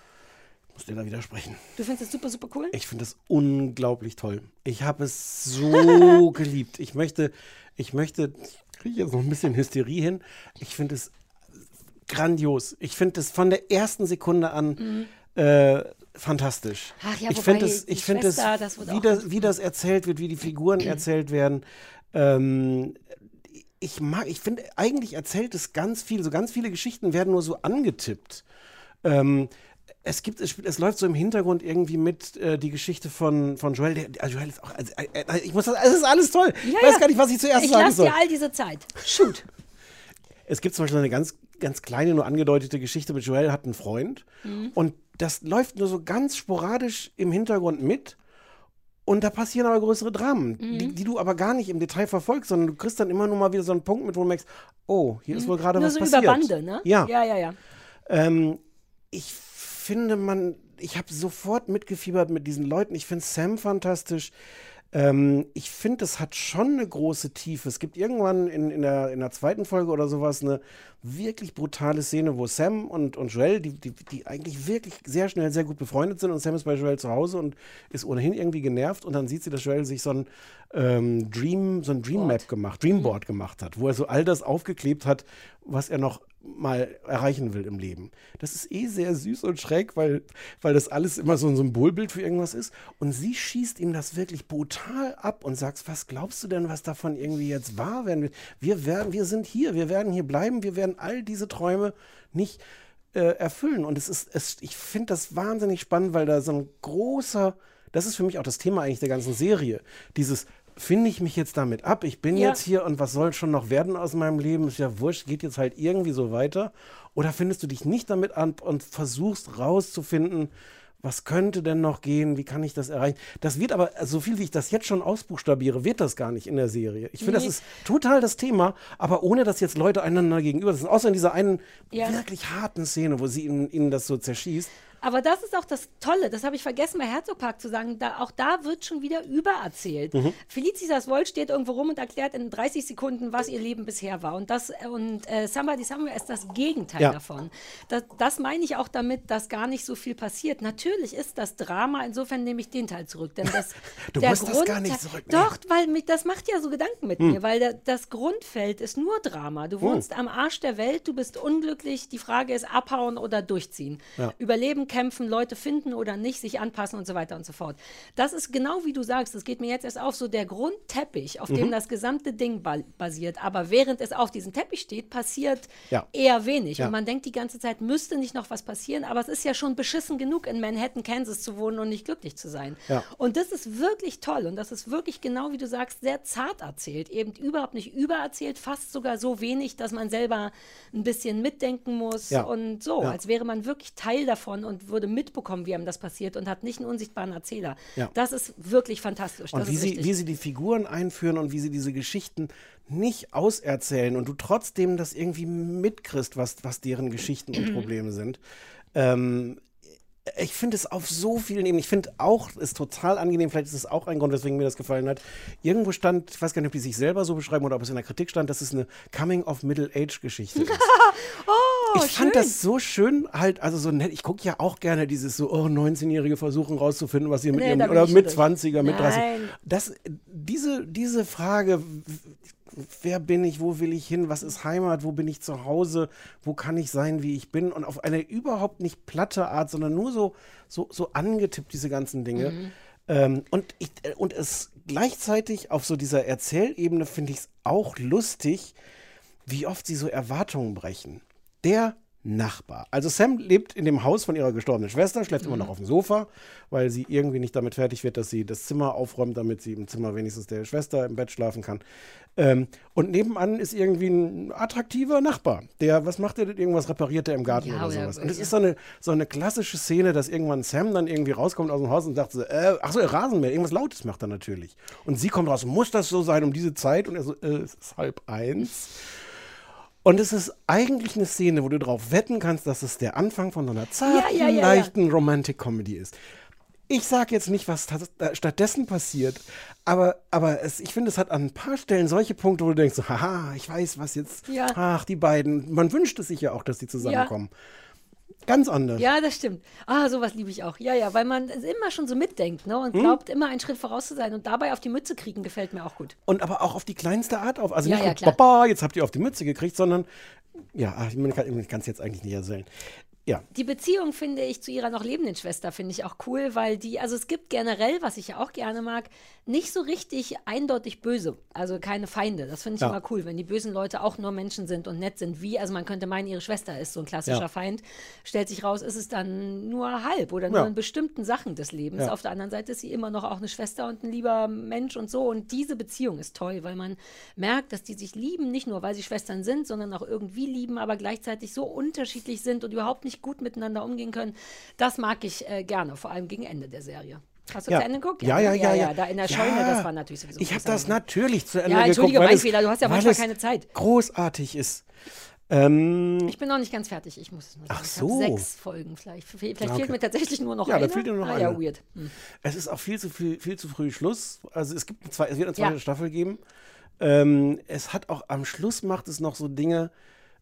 Muss dir da widersprechen. Du findest es super, super cool? Ich finde das unglaublich toll. Ich habe es so (laughs) geliebt. Ich möchte, ich möchte, ich kriege jetzt noch ein bisschen Hysterie hin. Ich finde es grandios. Ich finde es von der ersten Sekunde an äh, fantastisch. Ach ja, ich finde es, ich finde es, das wie das, wie das erzählt wird, wie die Figuren erzählt werden. Ähm, ich mag, ich finde, eigentlich erzählt es ganz viel, so ganz viele Geschichten werden nur so angetippt. Ähm, es gibt, es, es läuft so im Hintergrund irgendwie mit äh, die Geschichte von, von Joel. Der, also Joel ist auch, also, äh, äh, ich muss das, es ist alles toll. ich weiß gar nicht, was ich zuerst ich sagen lasse soll. dir all diese Zeit. Shoot. (laughs) Es gibt zum Beispiel eine ganz, ganz kleine, nur angedeutete Geschichte mit Joel hat einen Freund. Mhm. Und das läuft nur so ganz sporadisch im Hintergrund mit. Und da passieren aber größere Dramen, Mhm. die, die du aber gar nicht im Detail verfolgst, sondern du kriegst dann immer nur mal wieder so einen Punkt mit, wo du merkst, oh, hier ist wohl gerade Mhm. Nur was so passiert. über Bande, ne? Ja. Ja, ja, ja. Ähm, ich finde, man, ich habe sofort mitgefiebert mit diesen Leuten. Ich finde Sam fantastisch. Ähm, ich finde, es hat schon eine große Tiefe. Es gibt irgendwann in, in, der, in der zweiten Folge oder sowas eine wirklich brutale Szene, wo Sam und, und Joel, die, die, die eigentlich wirklich sehr schnell sehr gut befreundet sind und Sam ist bei Joel zu Hause und ist ohnehin irgendwie genervt und dann sieht sie, dass Joel sich so ein ähm, Dream, so ein Dream Map gemacht, Dreamboard gemacht hat, wo er so all das aufgeklebt hat, was er noch mal erreichen will im Leben. Das ist eh sehr süß und schräg, weil, weil das alles immer so ein Symbolbild für irgendwas ist. Und sie schießt ihm das wirklich brutal ab und sagt, was glaubst du denn, was davon irgendwie jetzt wahr werden wird? Wir, werden, wir sind hier, wir werden hier bleiben, wir werden all diese Träume nicht äh, erfüllen. Und es ist, es, ich finde das wahnsinnig spannend, weil da so ein großer, das ist für mich auch das Thema eigentlich der ganzen Serie. Dieses, finde ich mich jetzt damit ab? Ich bin Ja. jetzt hier und was soll schon noch werden aus meinem Leben? Ist ja wurscht, geht jetzt halt irgendwie so weiter. Oder findest du dich nicht damit an und versuchst rauszufinden, was könnte denn noch gehen? Wie kann ich das erreichen? Das wird aber, so viel wie ich das jetzt schon ausbuchstabiere, wird das gar nicht in der Serie. Ich finde, das Nee. ist total das Thema, aber ohne dass jetzt Leute einander gegenüber sind. Außer in dieser einen Ja. wirklich harten Szene, wo sie ihnen, ihnen das so zerschießt. Aber das ist auch das Tolle, das habe ich vergessen bei Herzogpark zu sagen, da, auch da wird schon wieder übererzählt. Mhm. Felicitas Woll steht irgendwo rum und erklärt in 30 Sekunden, was ihr Leben bisher war. Und, das, und äh, Somebody Somewhere ist das Gegenteil Ja. davon. Das, das meine ich auch damit, dass gar nicht so viel passiert. Natürlich ist das Drama, insofern nehme ich den Teil zurück. Denn das, (laughs) Du der musst das gar nicht zurücknehmen. Doch, weil mich, das macht ja so Gedanken mit Hm. mir, weil der, das Grundfeld ist nur Drama. Du wohnst am Arsch der Welt, du bist unglücklich, die Frage ist abhauen oder durchziehen. Ja. Überleben, kämpfen, Leute finden oder nicht, sich anpassen und so weiter und so fort. Das ist genau wie du sagst, das geht mir jetzt erst auf, so der Grundteppich, auf Mhm. dem das gesamte Ding ba basiert. Aber während es auf diesem Teppich steht, passiert Ja. eher wenig. Ja. Und man denkt die ganze Zeit, müsste nicht noch was passieren, aber es ist ja schon beschissen genug, in Manhattan, Kansas zu wohnen und nicht glücklich zu sein. Ja. Und das ist wirklich toll und das ist wirklich genau wie du sagst, sehr zart erzählt. Eben überhaupt nicht übererzählt, fast sogar so wenig, dass man selber ein bisschen mitdenken muss und so, als wäre man wirklich Teil davon und würde mitbekommen, wie einem das passiert und hat nicht einen unsichtbaren Erzähler. Ja. Das ist wirklich fantastisch. Und wie sie, wie sie die Figuren einführen und wie sie diese Geschichten nicht auserzählen und du trotzdem das irgendwie mitkriegst, was, was deren Geschichten und (clears throat) Probleme sind. Ähm, ich finde es auf so vielen Ebenen. Ich finde auch, es ist total angenehm, vielleicht ist es auch ein Grund, weswegen mir das gefallen hat. Irgendwo stand, ich weiß gar nicht, ob die sich selber so beschreiben oder ob es in der Kritik stand, dass es eine Coming-of-Middle-Age-Geschichte ist. (laughs) oh, ich fand das so schön, halt, also so nett. Ich gucke ja auch gerne dieses so, oh, 19-Jährige versuchen rauszufinden, was sie mit Nee, ihrem, oder mit durch. 20er, mit 30. Nein. Das, diese, diese Frage, wer bin ich, wo will ich hin, was ist Heimat, wo bin ich zu Hause, wo kann ich sein, wie ich bin und auf eine überhaupt nicht platte Art, sondern nur so, so, so angetippt, diese ganzen Dinge. Mhm. Ähm, und, ich, äh, und es gleichzeitig auf so dieser Erzählebene finde ich es auch lustig, wie oft sie so Erwartungen brechen. Der Nachbar. Also Sam lebt in dem Haus von ihrer gestorbenen Schwester, schläft immer noch auf dem Sofa, weil sie irgendwie nicht damit fertig wird, dass sie das Zimmer aufräumt, damit sie im Zimmer wenigstens der Schwester im Bett schlafen kann. Ähm, und nebenan ist irgendwie ein attraktiver Nachbar, der, was macht der denn? Irgendwas repariert er im Garten Ja, oder sowas. Und es ja. ist so eine, so eine klassische Szene, dass irgendwann Sam dann irgendwie rauskommt aus dem Haus und sagt so, äh, ach so, Rasenmäher, irgendwas Lautes macht er natürlich. Und sie kommt raus, muss das so sein um diese Zeit? Und er so, äh, es ist halb eins. Und es ist eigentlich eine Szene, wo du darauf wetten kannst, dass es der Anfang von so einer zarten, ja, ja, ja. leichten Romantic Comedy ist. Ich sage jetzt nicht, was stattdessen passiert, aber, aber es, ich finde, es hat an ein paar Stellen solche Punkte, wo du denkst, so, haha, ich weiß, was jetzt, ach, die beiden, man wünscht es sich ja auch, dass die zusammenkommen. Ganz anders. Ja, das stimmt. Ah, sowas liebe ich auch. Ja, ja, weil man immer schon so mitdenkt ne? Hm? und glaubt, immer einen Schritt voraus zu sein und dabei auf die Mütze kriegen, gefällt mir auch gut. Und aber auch auf die kleinste Art auf. Also Ja, nicht ja, klar. Papa, jetzt habt ihr auf die Mütze gekriegt, sondern, ja, ach, ich kann es jetzt eigentlich nicht erzählen. Ja, Die Beziehung finde ich zu ihrer noch lebenden Schwester finde ich auch cool, weil die, also es gibt generell, was ich ja auch gerne mag, nicht so richtig eindeutig böse, also keine Feinde. Das finde ich Ja. immer cool, wenn die bösen Leute auch nur Menschen sind und nett sind. Wie, also man könnte meinen, ihre Schwester ist so ein klassischer Ja. Feind. Stellt sich raus, ist es dann nur halb oder nur Ja. in bestimmten Sachen des Lebens. Auf der anderen Seite ist sie immer noch auch eine Schwester und ein lieber Mensch und so. Und diese Beziehung ist toll, weil man merkt, dass die sich lieben, nicht nur weil sie Schwestern sind, sondern auch irgendwie lieben, aber gleichzeitig so unterschiedlich sind und überhaupt nicht gut miteinander umgehen können. Das mag ich äh, gerne, vor allem gegen Ende der Serie. Hast du ja. zu Ende geguckt? Ja, ja, ja, ja. Da in der Scheune, Ja. das war natürlich sowieso Ich habe das natürlich zu Ende Ja, entschuldige, geguckt, mein es- Fehler, du hast ja manchmal keine Zeit. Großartig ist. Ähm, Ich bin noch nicht ganz fertig, ich muss es nur sagen. Ach so. sechs Folgen vielleicht. Vielleicht Ah, fehlt okay. mir tatsächlich nur noch Ja, da eine. fehlt dir nur noch ah, ja, eine. weird. Hm. Es ist auch viel zu viel, viel zu früh Schluss. Also es gibt eine zwei, es wird eine Ja. zweite Staffel geben. Ähm, es hat auch am Schluss macht es noch so Dinge.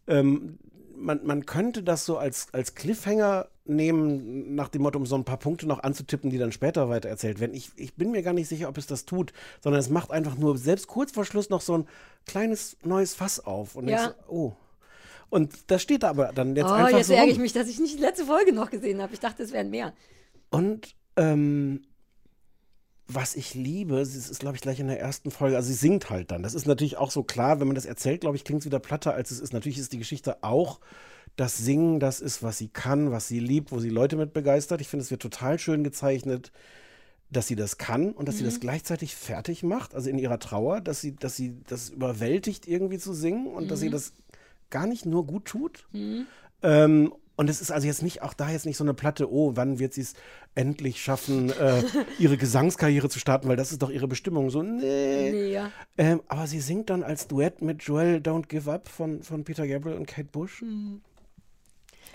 Ähm, man, man könnte das so als, als Cliffhanger nehmen, nach dem Motto, um so ein paar Punkte noch anzutippen, die dann später weiter erzählt werden. Ich, ich bin mir gar nicht sicher, ob es das tut, sondern es macht einfach nur selbst kurz vor Schluss noch so ein kleines neues Fass auf. Und Ja. so, oh. Und das steht da aber dann jetzt oh, einfach jetzt so. ärgere ich mich, dass ich nicht die letzte Folge noch gesehen habe. Ich dachte, es wären mehr. Und ähm, was ich liebe, sie ist, glaube ich, gleich in der ersten Folge, also sie singt halt dann. Das ist natürlich auch so klar, wenn man das erzählt, glaube ich, klingt es wieder platter, als es ist. Natürlich ist die Geschichte auch das Singen, das ist, was sie kann, was sie liebt, wo sie Leute mit begeistert. Ich finde, es wird total schön gezeichnet, dass sie das kann und dass sie das gleichzeitig fertig macht, also in ihrer Trauer, dass sie, dass sie das überwältigt, irgendwie zu singen und dass sie das gar nicht nur gut tut. Ähm, und es ist also jetzt nicht, auch da jetzt nicht so eine Platte, oh, wann wird sie es endlich schaffen, äh, (laughs) ihre Gesangskarriere zu starten, weil das ist doch ihre Bestimmung. So, nee. Nee, ja. Ähm, aber sie singt dann als Duett mit Joel Don't Give Up von, von Peter Gabriel und Kate Bush. Hm.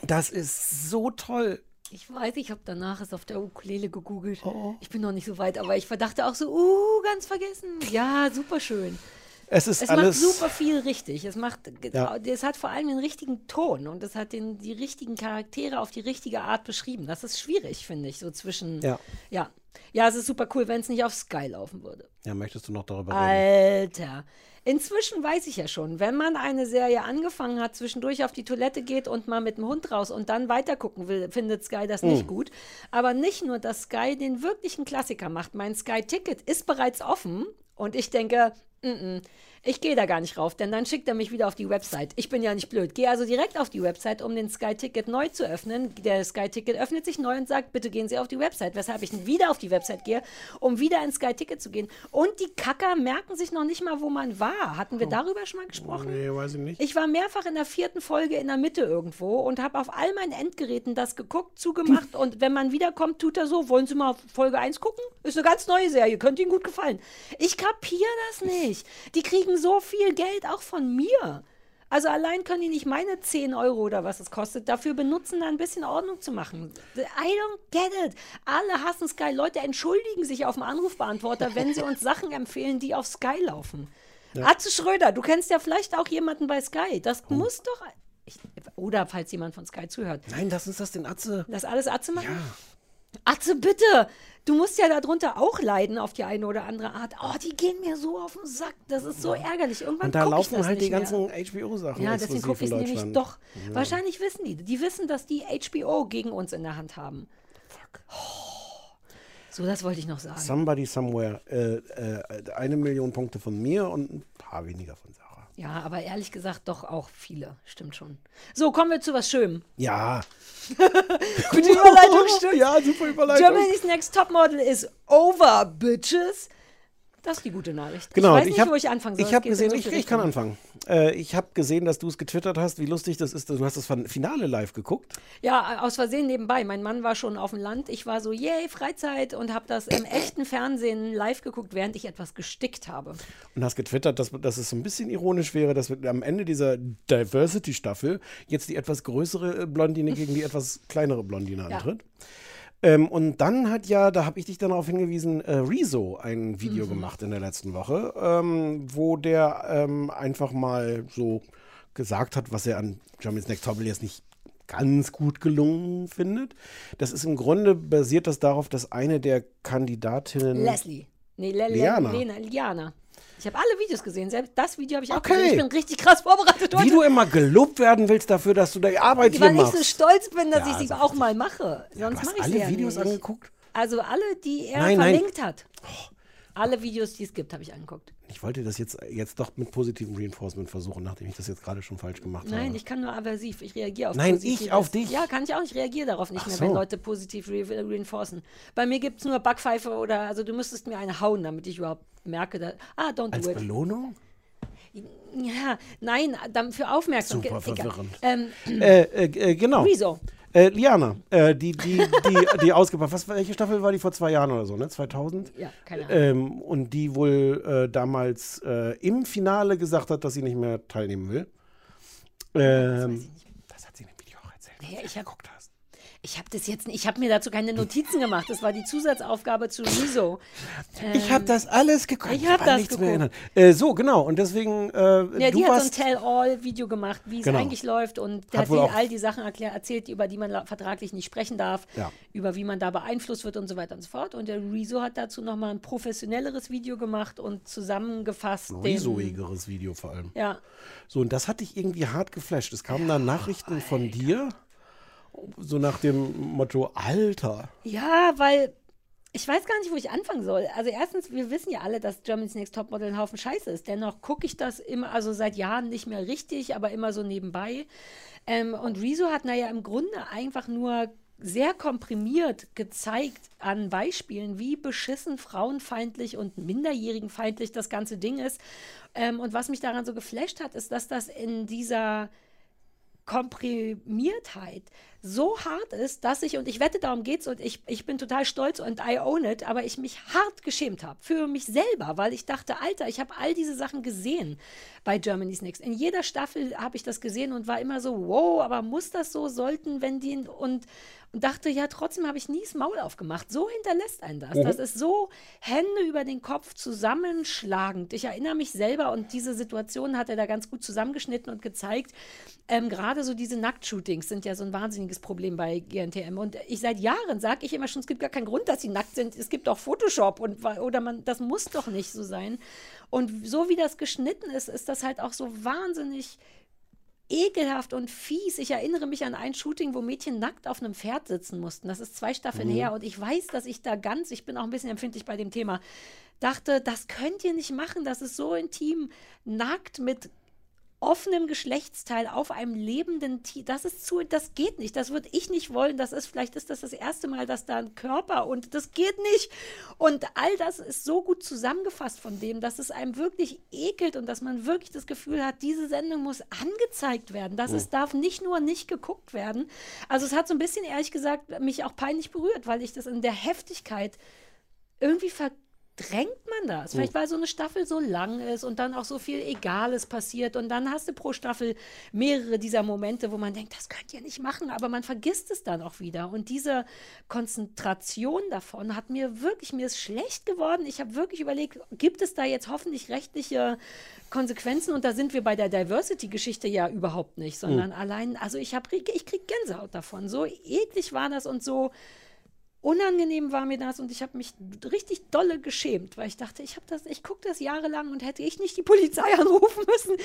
Das ist so toll. Ich weiß, ich habe danach es auf der Ukulele gegoogelt. Oh. Ich bin noch nicht so weit, aber ich verdachte auch so, uh, ganz vergessen. Ja, super schön. Es ist Es alles. macht super viel richtig. Es macht, Ja. es hat vor allem den richtigen Ton und es hat den, die richtigen Charaktere auf die richtige Art beschrieben. Das ist schwierig, finde ich, so zwischen. Ja. ja. Ja, es ist super cool, wenn es nicht auf Sky laufen würde. Ja, möchtest du noch darüber reden? Alter. Inzwischen weiß ich ja schon, wenn man eine Serie angefangen hat, zwischendurch auf die Toilette geht und mal mit dem Hund raus und dann weitergucken will, findet Sky das nicht gut. Aber nicht nur, dass Sky den wirklichen Klassiker macht. Mein Sky-Ticket ist bereits offen und ich denke, mm -mm, ich gehe da gar nicht rauf, denn dann schickt er mich wieder auf die Website. Ich bin ja nicht blöd. Gehe also direkt auf die Website, um den Sky-Ticket neu zu öffnen. Der Sky-Ticket öffnet sich neu und sagt, bitte gehen Sie auf die Website. Weshalb ich wieder auf die Website gehe, um wieder ins Sky-Ticket zu gehen. Und die Kacker merken sich noch nicht mal, wo man war. Hatten wir darüber schon mal gesprochen? Nee, weiß ich nicht. Ich war mehrfach in der vierten Folge in der Mitte irgendwo und habe auf all meinen Endgeräten das geguckt, zugemacht (laughs) und wenn man wiederkommt, tut er so, wollen Sie mal Folge 1 gucken? Ist eine ganz neue Serie, könnte Ihnen gut gefallen. Ich kapiere das nicht. Die kriegen so viel Geld auch von mir. Also allein können die nicht meine 10 Euro oder was es kostet, dafür benutzen, da ein bisschen Ordnung zu machen. I don't get it. Alle hassen Sky. Leute entschuldigen sich auf dem Anrufbeantworter, wenn sie uns (laughs) Sachen empfehlen, die auf Sky laufen. Atze Schröder, du kennst ja vielleicht auch jemanden bei Sky. Das Oh. muss doch. Ich, oder falls jemand von Sky zuhört. Nein, lass uns das den Atze. Das alles Atze machen? Atze, bitte! Du musst ja darunter auch leiden auf die eine oder andere Art. Oh, die gehen mir so auf den Sack. Das ist so ärgerlich. Irgendwann Und da laufen halt die ganzen HBO-Sachen. Ja, deswegen gucke ich in nämlich doch. Wahrscheinlich wissen die. Die wissen, dass die HBO gegen uns in der Hand haben. Fuck. So, das wollte ich noch sagen. Somebody Somewhere. Äh, äh, eine Million Punkte von mir und ein paar weniger von Sarah. Ja, aber ehrlich gesagt doch auch viele. Stimmt schon. So, kommen wir zu was Schönem. Ja. (laughs) Gute Überleitung, (laughs) stimmt. Ja, super Überleitung. Germany's Next Topmodel is over, bitches. Das ist die gute Nachricht. Genau, ich weiß nicht, hab, wo ich anfangen soll. Ich habe gesehen, ich, ich kann anfangen. Äh, ich habe gesehen, dass du es getwittert hast, wie lustig das ist. Du hast das Finale live geguckt. Ja, aus Versehen nebenbei. Mein Mann war schon auf dem Land. Ich war so, yay, Freizeit und habe das im echten Fernsehen live geguckt, während ich etwas gestickt habe. Und hast getwittert, dass, dass es so ein bisschen ironisch wäre, dass wir am Ende dieser Diversity-Staffel jetzt die etwas größere äh, Blondine gegen die etwas kleinere Blondine Ja. Ähm, und dann hat ja, da habe ich dich dann darauf hingewiesen, äh, Rezo ein Mhm. Video gemacht in der letzten Woche, ähm, wo der ähm, einfach mal so gesagt hat, was er an Germany's Next Topmodel jetzt nicht ganz gut gelungen findet. Das ist im Grunde basiert das darauf, dass eine der Kandidatinnen Leslie. Nee, Le. Lena, Liana. Ich habe alle Videos gesehen. Selbst das Video habe ich auch Okay. gesehen. Ich bin richtig krass vorbereitet heute. Wie du immer gelobt werden willst dafür, dass du die Arbeit hier weil ich machst. so stolz bin, dass Ja, ich sie sag auch mal mache. Sonst du mache ich alle sie ja Videos nicht. angeguckt? Also alle, die er Nein, nein. verlinkt hat. Alle Videos, die es gibt, habe ich angeguckt. Ich wollte das jetzt, jetzt doch mit positivem Reinforcement versuchen, nachdem ich das jetzt gerade schon falsch gemacht Nein, habe. ich kann nur aversiv. Ich reagiere auf Nein, ich auf dich. Ja, kann ich auch. Ich reagiere darauf nicht Ach mehr, so. wenn Leute positiv re reinforcen. Bei mir gibt es nur Backpfeife oder, also du müsstest mir eine hauen, damit ich überhaupt merke, dass, ah, don't Als do it. Belohnung? Ja, nein, dann für Aufmerksamkeit. Super verwirrend. Ähm, Äh, äh, äh, genau. Rezo. Äh, Liana, äh, die, die, die, die ausgebracht. Was, welche Staffel war die vor zwei Jahren oder so, ne? 2000? Ja, keine Ahnung. Ähm, und die wohl äh, damals äh, im Finale gesagt hat, dass sie nicht mehr teilnehmen will. Ähm, das hat sie in dem Video auch erzählt. Ja, ich habe Ich habe das jetzt, ich habe mir dazu keine Notizen gemacht. Das war die Zusatzaufgabe zu Rezo. Ich habe das alles geguckt. ich hab an das nichts mehr geguckt. erinnern. Äh, so, genau. Und deswegen, äh, Ja, du die hat so ein. Tell-All-Video gemacht, wie es Genau. eigentlich läuft und Hat hat auch- all die Sachen erklär, erzählt, über die man vertraglich nicht sprechen darf, Ja. über wie man da beeinflusst wird und so weiter und so fort. Und der Rezo hat dazu nochmal ein professionelleres Video gemacht und zusammengefasst. risoigeres Video vor allem. Ja, So, und das hat dich irgendwie hart geflasht. Es kamen dann Nachrichten von dir, so nach dem Motto, Alter. Ja, weil ich weiß gar nicht, wo ich anfangen soll. Also erstens, wir wissen ja alle, dass Germany's Next Topmodel ein Haufen Scheiße ist. Dennoch gucke ich das immer, also seit Jahren nicht mehr richtig, aber immer so nebenbei. Ähm, und Rezo hat naja im Grunde einfach nur sehr komprimiert gezeigt an Beispielen, wie beschissen frauenfeindlich und minderjährigenfeindlich das ganze Ding ist. Ähm, und was mich daran so geflasht hat, ist, dass das in dieser Komprimiertheit so hart ist, dass ich, und ich wette, darum geht's, und ich, ich bin total stolz und I own it, aber ich mich hart geschämt habe für mich selber, weil ich dachte, Alter, ich habe all diese Sachen gesehen bei Germany's Next. In jeder Staffel habe ich das gesehen und war immer so, wow, aber muss das so, sollten, wenn die, und, und dachte, ja, trotzdem habe ich nie das Maul aufgemacht. So hinterlässt einen das. Das ist so Hände über den Kopf zusammenschlagend. Ich erinnere mich selber und diese Situation hat er da ganz gut zusammengeschnitten und gezeigt. Ähm, Gerade so diese Nacktshootings sind ja so ein wahnsinniges Problem bei GNTM. Und ich seit Jahren sage ich immer schon, es gibt gar keinen Grund, dass sie nackt sind. Es gibt auch Photoshop und oder man, das muss doch nicht so sein. Und so wie das geschnitten ist, ist das halt auch so wahnsinnig ekelhaft und fies. Ich erinnere mich an ein Shooting, wo Mädchen nackt auf einem Pferd sitzen mussten. Das ist zwei Staffeln her und ich weiß, dass ich da ganz, ich bin auch ein bisschen empfindlich bei dem Thema, dachte, das könnt ihr nicht machen. Das ist so intim, nackt mit offenem Geschlechtsteil auf einem lebenden Tier. Das ist zu, das geht nicht. Das würde ich nicht wollen. Das ist, vielleicht ist das das erste Mal, dass da ein Körper und das geht nicht. Und all das ist so gut zusammengefasst von dem, dass es einem wirklich ekelt und dass man wirklich das Gefühl hat, diese Sendung muss angezeigt werden. Das es darf nicht nur nicht geguckt werden. Also es hat so ein bisschen, ehrlich gesagt, mich auch peinlich berührt, weil ich das in der Heftigkeit irgendwie verdrängt man das. Vielleicht weil so eine Staffel so lang ist und dann auch so viel Egales passiert und dann hast du pro Staffel mehrere dieser Momente, wo man denkt, das könnt ihr nicht machen, aber man vergisst es dann auch wieder. Und diese Konzentration davon hat mir wirklich, mir ist schlecht geworden. Ich habe wirklich überlegt, gibt es da jetzt hoffentlich rechtliche Konsequenzen? Und da sind wir bei der Diversity-Geschichte ja überhaupt nicht, sondern allein, also ich habe, ich krieg Gänsehaut davon. So eklig war das und so unangenehm war mir das und ich habe mich richtig dolle geschämt, weil ich dachte, ich habe das, ich gucke das jahrelang und hätte ich nicht die Polizei (laughs) anrufen müssen.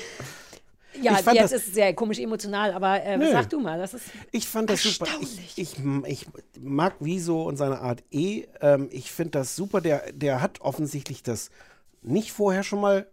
Ja, jetzt das- ist es sehr komisch emotional, aber äh, Nö. sag du mal, das ist Ich fand das super. Ich, ich, ich mag Wieso und seine Art eh. Ähm, ich finde das super. Der, der hat offensichtlich das nicht vorher schon mal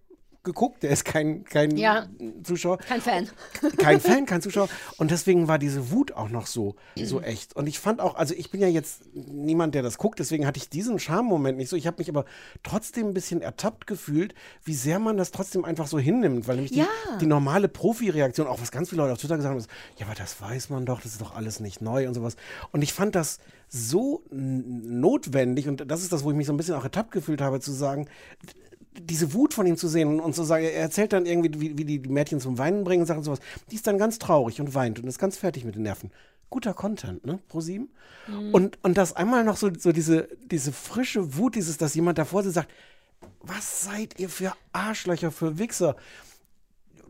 geguckt. Der ist kein, kein Ja. Zuschauer. kein Fan. kein Fan, kein (laughs) Zuschauer. Und deswegen war diese Wut auch noch so, so echt. Und ich fand auch, also ich bin ja jetzt niemand, der das guckt, deswegen hatte ich diesen Charme-Moment nicht so. Ich habe mich aber trotzdem ein bisschen ertappt gefühlt, wie sehr man das trotzdem einfach so hinnimmt. Weil nämlich die, Ja. die normale Profi-Reaktion, auch was ganz viele Leute auf Twitter gesagt haben, ist, ja, aber das weiß man doch, das ist doch alles nicht neu und sowas. Und ich fand das so notwendig, und das ist das, wo ich mich so ein bisschen auch ertappt gefühlt habe, zu sagen, diese Wut von ihm zu sehen und zu sagen, er erzählt dann irgendwie, wie, wie die die Mädchen zum Weinen bringen und Sachen sowas. Die ist dann ganz traurig und weint und ist ganz fertig mit den Nerven. Guter Content, ne, ProSieben? Und, und das einmal noch so, so diese, diese frische Wut, dieses, dass jemand davor sitzt und sagt, was seid ihr für Arschlöcher, für Wichser?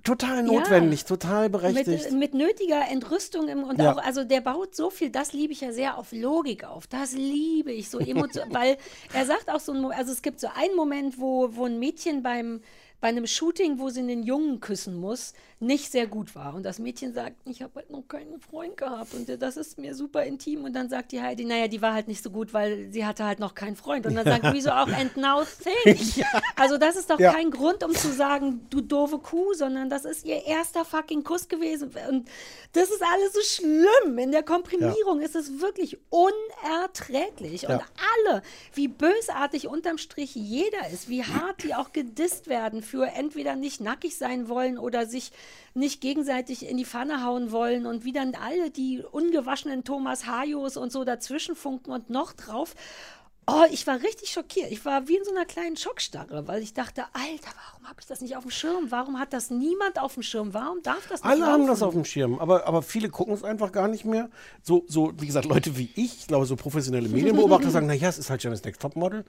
Total notwendig, total berechtigt. Mit, mit nötiger Entrüstung im, und Ja. auch, also der baut so viel, das liebe ich ja sehr auf Logik auf. Das liebe ich so (laughs) emotional, weil er sagt auch so ein, also es gibt so einen Moment, wo, wo ein Mädchen beim, bei einem Shooting, wo sie einen Jungen küssen muss, nicht sehr gut war. Und das Mädchen sagt, ich habe halt noch keinen Freund gehabt und das ist mir super intim. Und dann sagt die Heidi, naja, die war halt nicht so gut, weil sie hatte halt noch keinen Freund. Und dann sagt wieso auch, and now think. Also das ist doch Ja. kein Grund, um zu sagen, du doofe Kuh, sondern das ist ihr erster fucking Kuss gewesen. Und das ist alles so schlimm. In der Komprimierung ist es wirklich unerträglich. Und Ja. alle, wie bösartig unterm Strich jeder ist, wie hart die auch gedisst werden für entweder nicht nackig sein wollen oder sich nicht gegenseitig in die Pfanne hauen wollen und wie dann alle die ungewaschenen Thomas Hajos und so dazwischen funken und noch drauf. Oh, ich war richtig schockiert. Ich war wie in so einer kleinen Schockstarre, weil ich dachte, Alter, warum habe ich das nicht auf dem Schirm? Warum hat das niemand auf dem Schirm? Warum darf das nicht Alle haben das laufen? auf dem Schirm, aber, aber viele gucken es einfach gar nicht mehr. So, so, wie gesagt, Leute wie ich, ich glaube, so professionelle Medienbeobachter (laughs) sagen, naja, es ist halt Jonas Next Topmodel.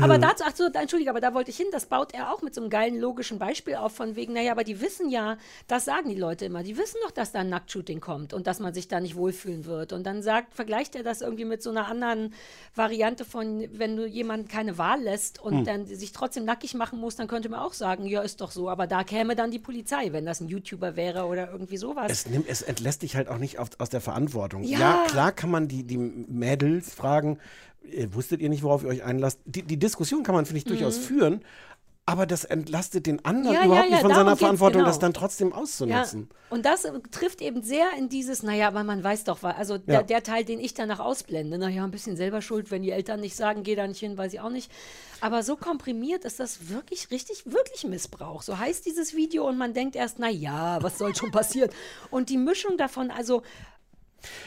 Aber Ähm, dazu, ach so, entschuldige, aber da wollte ich hin, das baut er auch mit so einem geilen logischen Beispiel auf, von wegen, naja, aber die wissen ja, das sagen die Leute immer, die wissen doch, dass da ein Nacktshooting kommt und dass man sich da nicht wohlfühlen wird. Und dann sagt, vergleicht er das irgendwie mit so einer anderen Variante von, wenn du jemanden keine Wahl lässt und Hm. dann sich trotzdem nackig machen muss, dann könnte man auch sagen, ja, ist doch so, aber da käme dann die Polizei, wenn das ein YouTuber wäre oder irgendwie sowas. Es, nimmt, es entlässt dich halt auch nicht auf, aus der Verantwortung. Ja. Ja. klar kann man die, die Mädels fragen, äh, wusstet ihr nicht, worauf ihr euch einlasst? Die, die Diskussion kann man, finde ich, durchaus führen, aber das entlastet den anderen. Ja, überhaupt ja, nicht ja, von darum seiner Verantwortung, genau. das dann trotzdem auszunutzen. Und das äh, trifft eben sehr in dieses, naja, aber man weiß doch, also Ja. der, der Teil, den ich danach ausblende, naja, ein bisschen selber schuld, wenn die Eltern nicht sagen, geh da nicht hin, weiß ich auch nicht. Aber so komprimiert ist das wirklich, richtig, wirklich Missbrauch. So heißt dieses Video und man denkt erst, naja, was soll schon passieren? Und die Mischung davon, also,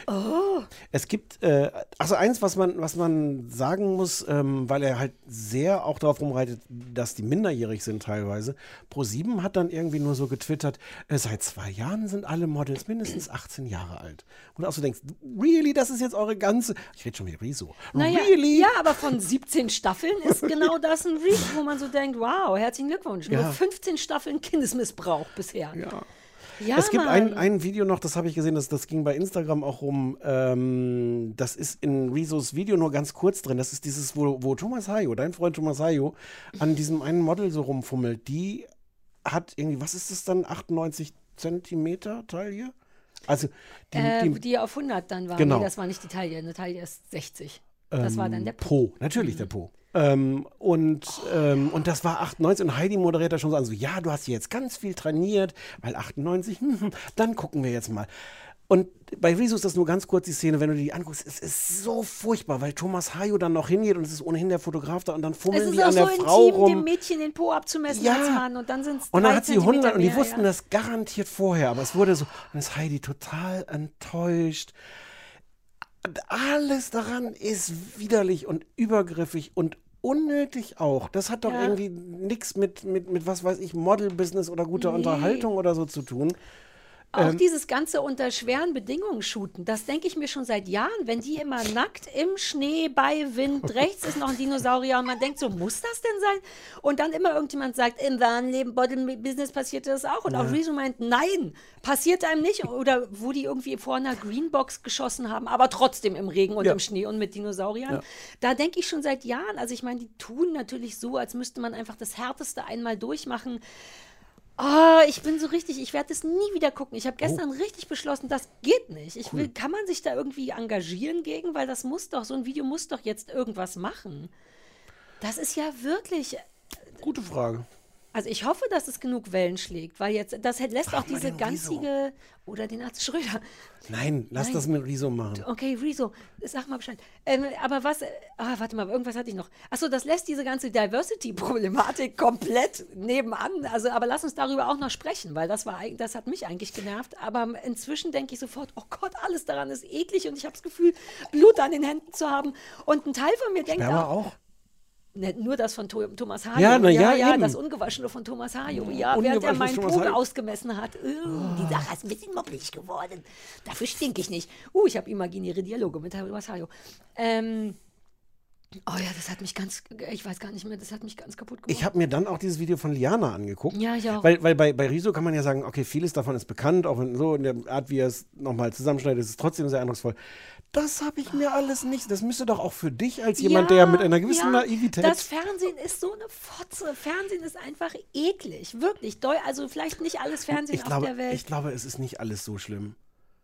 oh, Es gibt, äh, also eins, was man, was man sagen muss, ähm, weil er halt sehr auch darauf rumreitet, dass die minderjährig sind teilweise. Pro7 hat dann irgendwie nur so getwittert, äh, seit zwei Jahren sind alle Models mindestens 18 Jahre alt. Und auch so denkst, really, das ist jetzt eure ganze, ich rede schon mit Riso, naja, really? ja, aber von 17 Staffeln ist (laughs) genau das ein Reach, wo man so denkt, wow, herzlichen Glückwunsch. Nur Ja. 15 Staffeln Kindesmissbrauch bisher. Ja. Ja, es gibt ein, ein Video noch, das habe ich gesehen, das, das ging bei Instagram auch rum. Ähm, das ist in Rezos Video nur ganz kurz drin. Das ist dieses, wo, wo Thomas Hayo, dein Freund Thomas Hayo, an diesem einen Model so rumfummelt. Die hat irgendwie, was ist das dann, 98 Zentimeter Taille? Also, die, äh, die, die auf 100 dann waren. Genau. Nee, das war nicht die Taille. Eine Taille ist 60. Das war dann der Po. Po, natürlich der Po. Ähm, und, ähm, und das war 98 und Heidi moderiert da schon so an, so, ja, du hast jetzt ganz viel trainiert, weil 98, hm, hm, dann gucken wir jetzt mal. Und bei Rezo ist das nur ganz kurz die Szene, wenn du die anguckst, es ist so furchtbar, weil Thomas Hayo dann noch hingeht und es ist ohnehin der Fotograf da und dann fummeln die an so der Frau intim, dem rum. Mädchen den Po abzumessen Ja. als Mann und dann sind es Und dann hat sie 100 und die wussten das garantiert vorher, aber es wurde so, und ist Heidi total enttäuscht. Alles daran ist widerlich und übergriffig und unnötig auch. Das hat doch Ja. irgendwie nichts mit, mit, mit, was weiß ich, Model-Business oder guter Nee. Unterhaltung oder so zu tun. Auch Ähm, dieses ganze unter schweren Bedingungen shooten, das denke ich mir schon seit Jahren, wenn die immer nackt im Schnee bei Wind, (laughs) rechts ist noch ein Dinosaurier und man denkt so, muss das denn sein? Und dann immer irgendjemand sagt, im wahren Leben, Bottle Business passierte das auch. Und auch Rezo meint, nein, passiert einem nicht. Oder wo die irgendwie vor einer Greenbox geschossen haben, aber trotzdem im Regen und Ja. im Schnee und mit Dinosauriern. Ja. Da denke ich schon seit Jahren, also ich meine, die tun natürlich so, als müsste man einfach das Härteste einmal durchmachen. Oh, ich bin so richtig, ich werde das nie wieder gucken. Ich habe gestern richtig beschlossen, das geht nicht. Ich will, kann man sich da irgendwie engagieren gegen, weil das muss doch, so ein Video muss doch jetzt irgendwas machen. Das ist ja wirklich, Gute Frage. Also ich hoffe, dass es genug Wellen schlägt, weil jetzt, das lässt Frag auch diese ganzige, oder den Arzt Schröder. Nein, lass Nein. das mit Riso machen. Okay, Rezo, sag mal Bescheid. Ähm, aber was, ah, warte mal, irgendwas hatte ich noch. Achso, das lässt diese ganze Diversity-Problematik (laughs) komplett nebenan. Also, aber lass uns darüber auch noch sprechen, weil das war, das hat mich eigentlich genervt. Aber inzwischen denke ich sofort, oh Gott, alles daran ist eklig und ich habe das Gefühl, Blut an den Händen zu haben. Und ein Teil von mir denkt auch, auch? Ne, nur das von Tho- Thomas Hajo. Ja, na ja, ja, eben. das Ungewaschene von Thomas Hajo. Ja, während er meinen Hajo. ausgemessen hat. Uh, Die Sache ist ein bisschen moppelig geworden. Dafür stink ich nicht. Uh, ich habe imaginäre Dialoge mit Thomas Hajo. Ähm, oh ja, das hat mich ganz, ich weiß gar nicht mehr, das hat mich ganz kaputt gemacht. Ich habe mir dann auch dieses Video von Liana angeguckt. Ja, ich auch. Weil, weil bei, bei Riso kann man ja sagen, okay, vieles davon ist bekannt, auch in, so in der Art, wie er es nochmal zusammenschneidet, ist es trotzdem sehr eindrucksvoll. Das habe ich mir alles nicht. Das müsste doch auch für dich als jemand, der mit einer gewissen ja, Naivität. Das Fernsehen ist so eine Fotze. Fernsehen ist einfach eklig. Wirklich. Also vielleicht nicht alles Fernsehen ich, auf glaube, der Welt. ich glaube, es ist nicht alles so schlimm.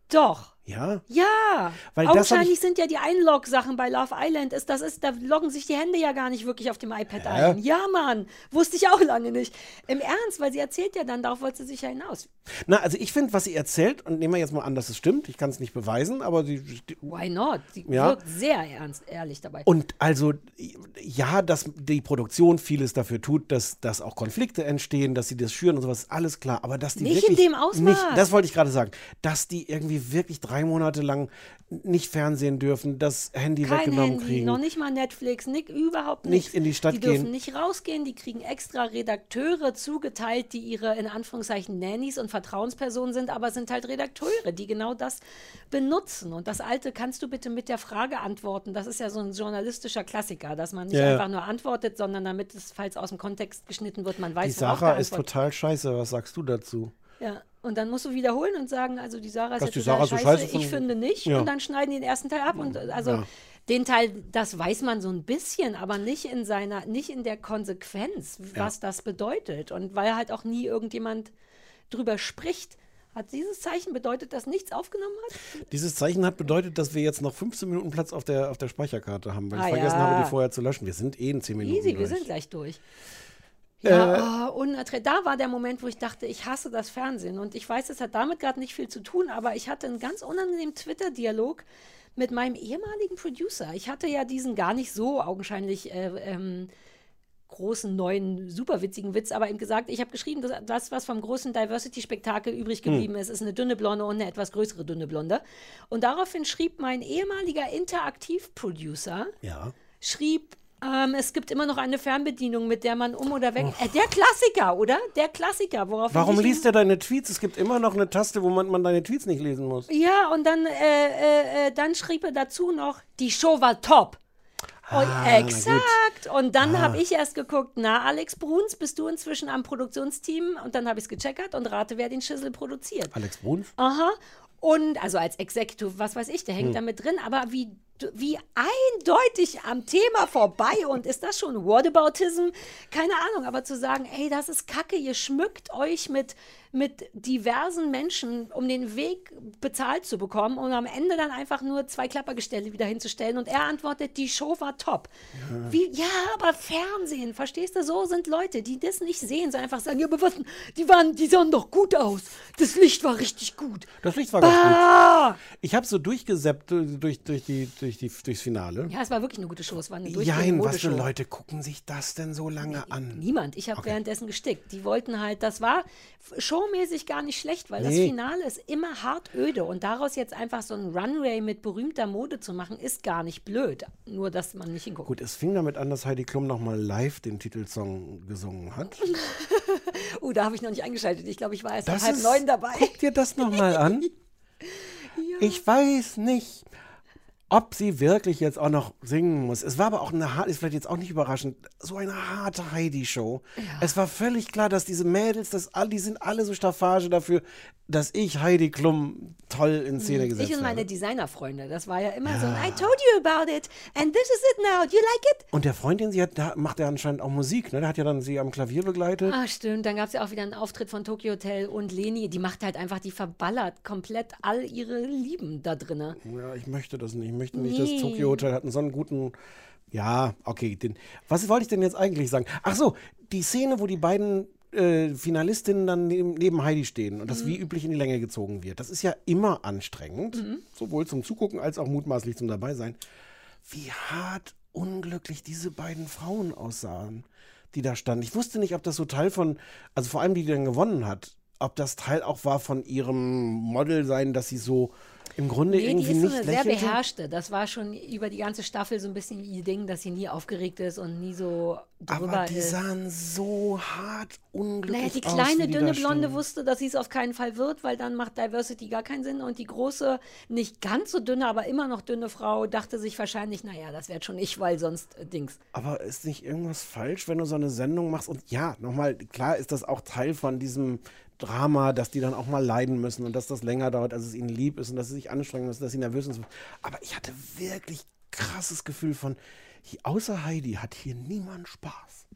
Doch. Ja? Ja, Weil augenscheinlich ich- sind ja die Einlog-Sachen bei Love Island. Ist, das ist, da loggen sich die Hände ja gar nicht wirklich auf dem iPad ein. Ja, Mann, wusste ich auch lange nicht. Im Ernst, weil sie erzählt ja dann, darauf wollte sie sich ja hinaus. Na, also ich finde, was sie erzählt, und nehmen wir jetzt mal an, dass es stimmt, ich kann es nicht beweisen, aber sie. Why not? Sie Ja. wirkt sehr ernst, ehrlich dabei. Und also, ja, dass die Produktion vieles dafür tut, dass, dass auch Konflikte entstehen, dass sie das schüren und sowas, alles klar. Aber dass die Nicht in wirklich. dem Ausmaß. Nicht, das wollte ich gerade sagen. Dass die irgendwie wirklich drei drei Monate lang nicht Fernsehen dürfen, das Handy Kein weggenommen Handy, kriegen. noch nicht mal Netflix, nick, überhaupt Nicht nichts. in die Stadt Die dürfen gehen. nicht rausgehen, die kriegen extra Redakteure zugeteilt, die ihre in Anführungszeichen Nannies und Vertrauenspersonen sind, aber sind halt Redakteure, die genau das benutzen. Und das alte kannst du bitte mit der Frage antworten. Das ist ja so ein journalistischer Klassiker, dass man nicht ja. einfach nur antwortet, sondern damit es, falls aus dem Kontext geschnitten wird, man weiß, Die worauf Sarah ist total scheiße. Was sagst du dazu? Ja, und dann musst du wiederholen und sagen, also die Sarah ist Dass die Sarah so scheiße, scheiße ich finde nicht. Ja. Und dann schneiden die den ersten Teil ab. Und also Ja. den Teil, das weiß man so ein bisschen, aber nicht in seiner, nicht in der Konsequenz, was das bedeutet. Und weil halt auch nie irgendjemand drüber spricht. Hat dieses Zeichen bedeutet, dass nichts aufgenommen hat? Dieses Zeichen hat bedeutet, dass wir jetzt noch 15 Minuten Platz auf der, auf der Speicherkarte haben, weil ich Ah, vergessen ja. habe, die vorher zu löschen. Wir sind eh in 10 Minuten. Easy, wir durch. sind gleich durch. Äh, Ja, oh, unerträglich. Da war der Moment, wo ich dachte, ich hasse das Fernsehen. Und ich weiß, es hat damit gerade nicht viel zu tun, aber ich hatte einen ganz unangenehmen Twitter-Dialog mit meinem ehemaligen Producer. Ich hatte ja diesen gar nicht so augenscheinlich äh, ähm, großen, neuen, super witzigen Witz, aber ihm gesagt, ich habe geschrieben, dass das, was vom großen Diversity-Spektakel übrig geblieben ist, ist eine dünne Blonde und eine etwas größere dünne Blonde. Und daraufhin schrieb mein ehemaliger Interaktiv-Producer, Ja. schrieb, ähm, es gibt immer noch eine Fernbedienung, mit der man um oder weg. Äh, der Klassiker, oder? Der Klassiker, worauf Warum liest er deine Tweets? Es gibt immer noch eine Taste, wo man, man deine Tweets nicht lesen muss. Ja, und dann, äh, äh, äh, dann schrieb er dazu noch, die Show war top. Ah, exakt. Und dann Ah. habe ich erst geguckt, na, Alex Bruns, bist du inzwischen am Produktionsteam? Und dann habe ich es gecheckert und rate, wer den Schissel produziert. Alex Bruns? Aha. Und also als Executive, was weiß ich, der hängt Hm. da mit drin, aber wie, wie eindeutig am Thema vorbei und ist das schon Whataboutism? Keine Ahnung, aber zu sagen, ey, das ist Kacke, ihr schmückt euch mit, mit diversen Menschen, um den Weg bezahlt zu bekommen und am Ende dann einfach nur zwei Klappergestelle wieder hinzustellen und er antwortet, die Show war top. Wie, ja, aber Fernsehen, verstehst du? So sind Leute, die das nicht sehen, sondern einfach sagen, ja, aber was, die, waren, die sahen doch gut aus. Das Licht war richtig gut. Das Licht war ganz Ah! gut. Ich habe so durchgesäppt äh, durch, durch die, durch die, durchs Finale. Ja, es war wirklich eine gute Show. Es war eine Jein, was für. Leute gucken sich das denn so lange an? Niemand. Ich habe währenddessen gestickt. Die wollten halt, das war showmäßig gar nicht schlecht, weil das Nee. Finale ist immer hart öde und daraus jetzt einfach so ein Runway mit berühmter Mode zu machen, ist gar nicht blöd. Nur, dass man nicht hinguckt. Gut, es fing damit an, dass Heidi Klum nochmal live den Titelsong gesungen hat. Uh, (laughs) da habe ich noch nicht eingeschaltet. Ich glaube, ich war erst Das halb ist- neun dabei. Guck dir das nochmal an. (laughs) Ich weiß nicht, ob sie wirklich jetzt auch noch singen muss. Es war aber auch eine harte, ist vielleicht jetzt auch nicht überraschend, so eine harte Heidi-Show. Es war völlig klar, dass diese Mädels, das, all- die sind alle so Staffage dafür, dass ich Heidi Klum toll in Szene gesetzt Ich und meine habe. Designerfreunde. Das war ja immer so, I told you about it and this is it now. Do you like it? Und der Freund, den sie hat, da macht er anscheinend auch Musik. Ne? Der hat ja dann sie am Klavier begleitet. Ah, stimmt. Dann gab es ja auch wieder einen Auftritt von Tokyo Hotel und Leni. Die macht halt einfach, die verballert komplett all ihre Lieben da drinne. Ja, ich möchte das nicht. Ich möchte nicht, Nee. das Tokyo Hotel hat einen so einen guten. Ja, okay. Den, was wollte ich denn jetzt eigentlich sagen? Ach so, die Szene, wo die beiden äh, Finalistinnen dann neben, neben Heidi stehen und das wie üblich in die Länge gezogen wird. Das ist ja immer anstrengend, sowohl zum Zugucken als auch mutmaßlich zum Dabeisein. Wie hart unglücklich diese beiden Frauen aussahen, die da standen. Ich wusste nicht, ob das so Teil von, also vor allem die, die dann gewonnen hat, ob das Teil auch war von ihrem Model sein, dass sie so im Grunde Nee, die irgendwie ist so nicht eine sehr lächelte. beherrschte. Das war schon über die ganze Staffel so ein bisschen ihr Ding, dass sie nie aufgeregt ist und nie so drüber Aber die ist. sahen so hart unglücklich Naja, die aus. kleine, die dünne da Blonde standen. wusste, dass sie es auf keinen Fall wird, weil dann macht Diversity gar keinen Sinn. Und die große, nicht ganz so dünne, aber immer noch dünne Frau dachte sich wahrscheinlich, naja, das wird schon ich, weil sonst äh, Dings. Aber ist nicht irgendwas falsch, wenn du so eine Sendung machst? Und ja, nochmal, klar ist das auch Teil von diesem Drama, dass die dann auch mal leiden müssen und dass das länger dauert, als es ihnen lieb ist und dass sie sich anstrengen müssen, dass sie nervös sind. Aber ich hatte wirklich krasses Gefühl von, außer Heidi hat hier niemand Spaß.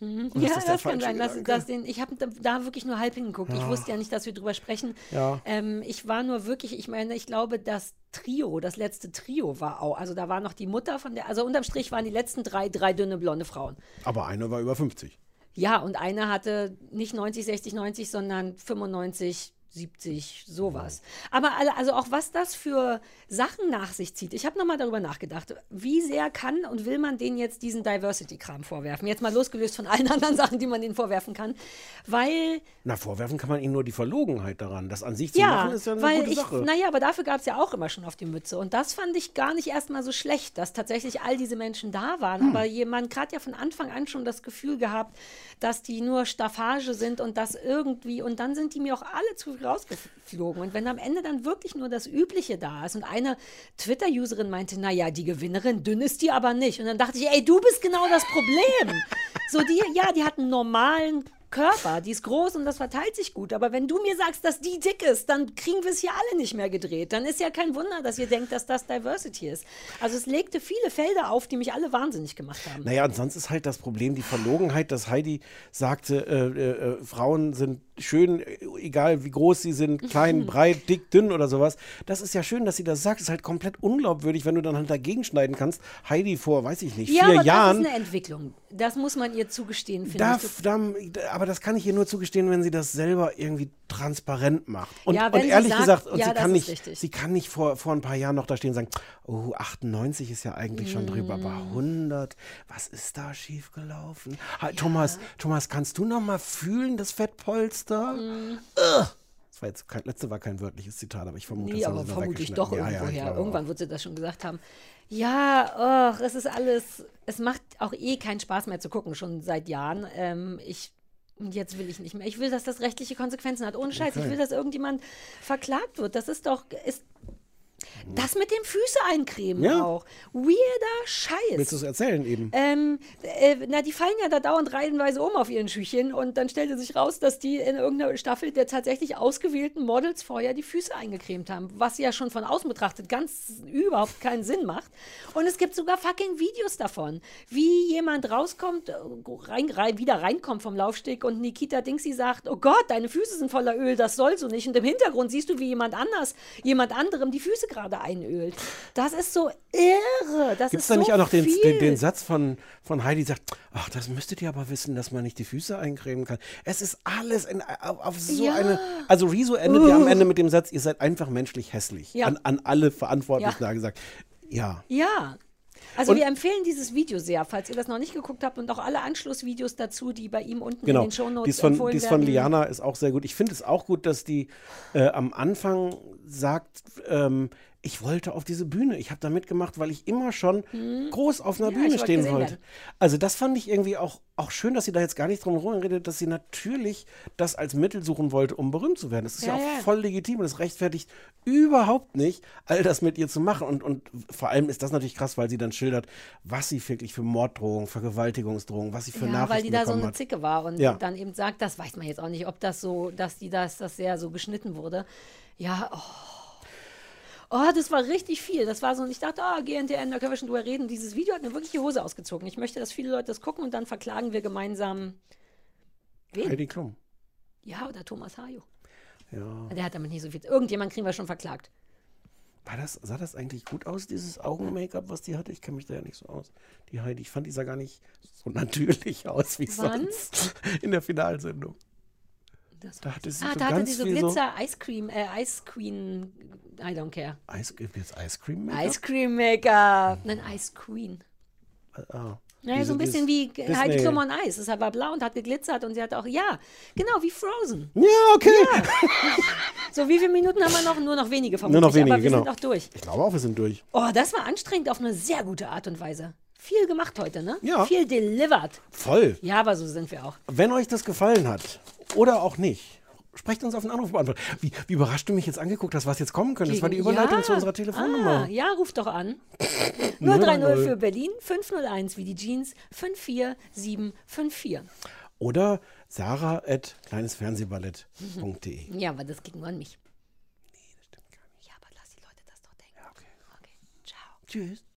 Mhm. Ja, das das, kann sein. Dass, dass den, ich habe da, da wirklich nur halb hingeguckt. Ich Ja. wusste ja nicht, dass wir drüber sprechen. Ja. Ähm, ich war nur wirklich, ich meine, ich glaube, das Trio, das letzte Trio war auch, also da war noch die Mutter von der, also unterm Strich waren die letzten drei, drei dünne blonde Frauen. Aber eine war über 50. Ja, und eine hatte nicht 90, 60, 90, sondern 95, 70, sowas. Aber alle, also auch was das für Sachen nach sich zieht. Ich habe nochmal darüber nachgedacht, wie sehr kann und will man denen jetzt diesen Diversity-Kram vorwerfen? Jetzt mal losgelöst von allen (laughs) anderen Sachen, die man denen vorwerfen kann. Weil Na, vorwerfen kann man ihnen nur die Verlogenheit daran. Das an sich zu ja, machen ist ja eine weil gute ich, Sache. naja, aber dafür gab es ja auch immer schon auf die Mütze. Und das fand ich gar nicht erstmal so schlecht, dass tatsächlich all diese Menschen da waren. Hm. Aber jemand hat ja von Anfang an schon das Gefühl gehabt, dass die nur Staffage sind und das irgendwie, und dann sind die mir auch alle zu rausgeflogen. Und wenn am Ende dann wirklich nur das Übliche da ist und eine Twitter-Userin meinte, naja, die Gewinnerin, dünn ist die aber nicht. Und dann dachte ich, ey, du bist genau das Problem. So, die, ja, die hat einen normalen Körper, die ist groß und das verteilt sich gut. Aber wenn du mir sagst, dass die dick ist, dann kriegen wir es hier alle nicht mehr gedreht. Dann ist ja kein Wunder, dass ihr denkt, dass das Diversity ist. Also es legte viele Felder auf, die mich alle wahnsinnig gemacht haben. Naja, und sonst ist halt das Problem die Verlogenheit, dass Heidi sagte, äh, äh, äh, Frauen sind schön, egal wie groß sie sind, (laughs) klein, breit, dick, dünn oder sowas. Das ist ja schön, dass sie das sagt. Das ist halt komplett unglaubwürdig, wenn du dann halt dagegen schneiden kannst. Heidi vor, weiß ich nicht, ja, vier aber Jahren. das ist eine Entwicklung. Das muss man ihr zugestehen, finde Da, ich. da, aber das kann ich ihr nur zugestehen, wenn sie das selber irgendwie transparent macht. Und, Ja, und ehrlich sagt, gesagt, und ja, sie kann nicht, richtig. sie kann nicht vor, vor ein paar Jahren noch da stehen und sagen, oh, 98 ist ja eigentlich schon drüber, aber Mm. 100, was ist da schiefgelaufen? Ha, Thomas, Thomas, kannst du noch mal fühlen, das Fettpolster? Mm. Ugh. Das war jetzt kein, letzte war kein wörtliches Zitat, aber ich vermute, Nee, das aber vermutlich doch Ja, ja, ich irgendwoher. glaube Irgendwann wird sie das schon gesagt haben. Ja, och, es ist alles, es macht auch eh keinen Spaß mehr zu gucken, schon seit Jahren. Ähm, ich, und jetzt will ich nicht mehr. Ich will, dass das rechtliche Konsequenzen hat. Ohne Scheiß. Ich Okay. will, dass irgendjemand verklagt wird. Das ist doch, ist, das mit dem Füße eincremen Ja. auch. Weirder Scheiß. Willst du es erzählen eben? Ähm, äh, na, die fallen ja da dauernd reihenweise um auf ihren Schüchchen und dann stellte sich raus, dass die in irgendeiner Staffel der tatsächlich ausgewählten Models vorher die Füße eingecremt haben, was ja schon von außen betrachtet ganz überhaupt keinen Sinn macht. Und es gibt sogar fucking Videos davon, wie jemand rauskommt, rein, rein, wieder reinkommt vom Laufsteg und Nikita Dingsy sagt, oh Gott, deine Füße sind voller Öl, das soll so nicht. Und im Hintergrund siehst du, wie jemand anders, jemand anderem die Füße gerade einölt. Das ist so irre. Das Gibt es ist da so nicht auch noch den, den, den Satz von, von Heidi, sagt, ach, das müsstet ihr aber wissen, dass man nicht die Füße eincremen kann. Es ist alles in, auf, auf so Ja. eine, also Rezo endet ja am Ende mit dem Satz, ihr seid einfach menschlich hässlich. Ja. An, an alle Verantwortlichen Ja. da gesagt. Ja. Ja. Also Und- wir empfehlen dieses Video sehr, falls ihr das noch nicht geguckt habt und auch alle Anschlussvideos dazu, die bei ihm unten Genau. in den Shownotes Die ist von, empfohlen die ist von werden. Liana ist auch sehr gut. Ich finde es auch gut, dass die äh, am Anfang sagt, ähm, ich wollte auf diese Bühne. Ich habe da mitgemacht, weil ich immer schon groß auf einer Hm. Ja, Bühne stehen wollte. Also das fand ich irgendwie auch, auch schön, dass sie da jetzt gar nicht drum herum redet, dass sie natürlich das als Mittel suchen wollte, um berühmt zu werden. Das ist ja, Ja, auch ja. voll legitim und es rechtfertigt überhaupt nicht, all das mit ihr zu machen. Und, und vor allem ist das natürlich krass, weil sie dann schildert, was sie wirklich für Morddrohungen, Vergewaltigungsdrohungen, was sie für Ja, Nachrichten weil die da so eine hat. Zicke war und dann eben sagt, das weiß man jetzt auch nicht, ob das so, dass die das, das sehr so geschnitten wurde. Ja, oh. Oh, das war richtig viel. Das war so, und ich dachte, ah, GNTN, da können wir schon drüber reden. Dieses Video hat mir wirklich die Hose ausgezogen. Ich möchte, dass viele Leute das gucken und dann verklagen wir gemeinsam. Wen? Heidi Klum. Ja, oder Thomas Hajo. Ja. Der hat damit nicht so viel. Irgendjemand kriegen wir schon verklagt. War das, sah das eigentlich gut aus, dieses Augen-Make-up, was die hatte? Ich kenne mich da ja nicht so aus. Die Heidi, ich fand, die sah gar nicht so (laughs) natürlich aus wie Wann? sonst in der Finalsendung. Das Da hatte sie ah, so da hatte die so viel so Glitzer, Ice Cream, äh, Ice Queen, I don't care. Eis, gibt jetzt Ice Cream Make-up? Ice Cream Maker. Nein, Ice Queen. Ah. Naja, Diese so ein bisschen wie Heidi Disney- Klum on Eis. Es war blau und hat geglitzert und sie hat auch, ja, genau, wie Frozen. Ja, okay. So, wie viele Minuten haben wir noch? Nur noch wenige vermutlich, Nur noch wenige, aber wir genau. sind auch durch. Ich glaube auch, wir sind durch. Oh, das war anstrengend auf eine sehr gute Art und Weise. Viel gemacht heute, ne? Ja. Viel delivered. Voll. Ja, aber so sind wir auch. Wenn euch das gefallen hat oder auch nicht, sprecht uns auf den Anruf beantworten. Wie, wie überrascht du mich jetzt angeguckt hast, was jetzt kommen könnte. Das war die Überleitung ja. zu unserer Telefonnummer. Ah, ja, ruft doch an. (laughs) 030 030 für Berlin, 501 wie die Jeans, 54754. Oder sarah at kleinesfernsehballett.de. Ja, aber das ging nur an mich. Nee, das stimmt gar nicht. Ja, aber lass die Leute das doch denken. Ja, okay. Okay, ciao. Tschüss.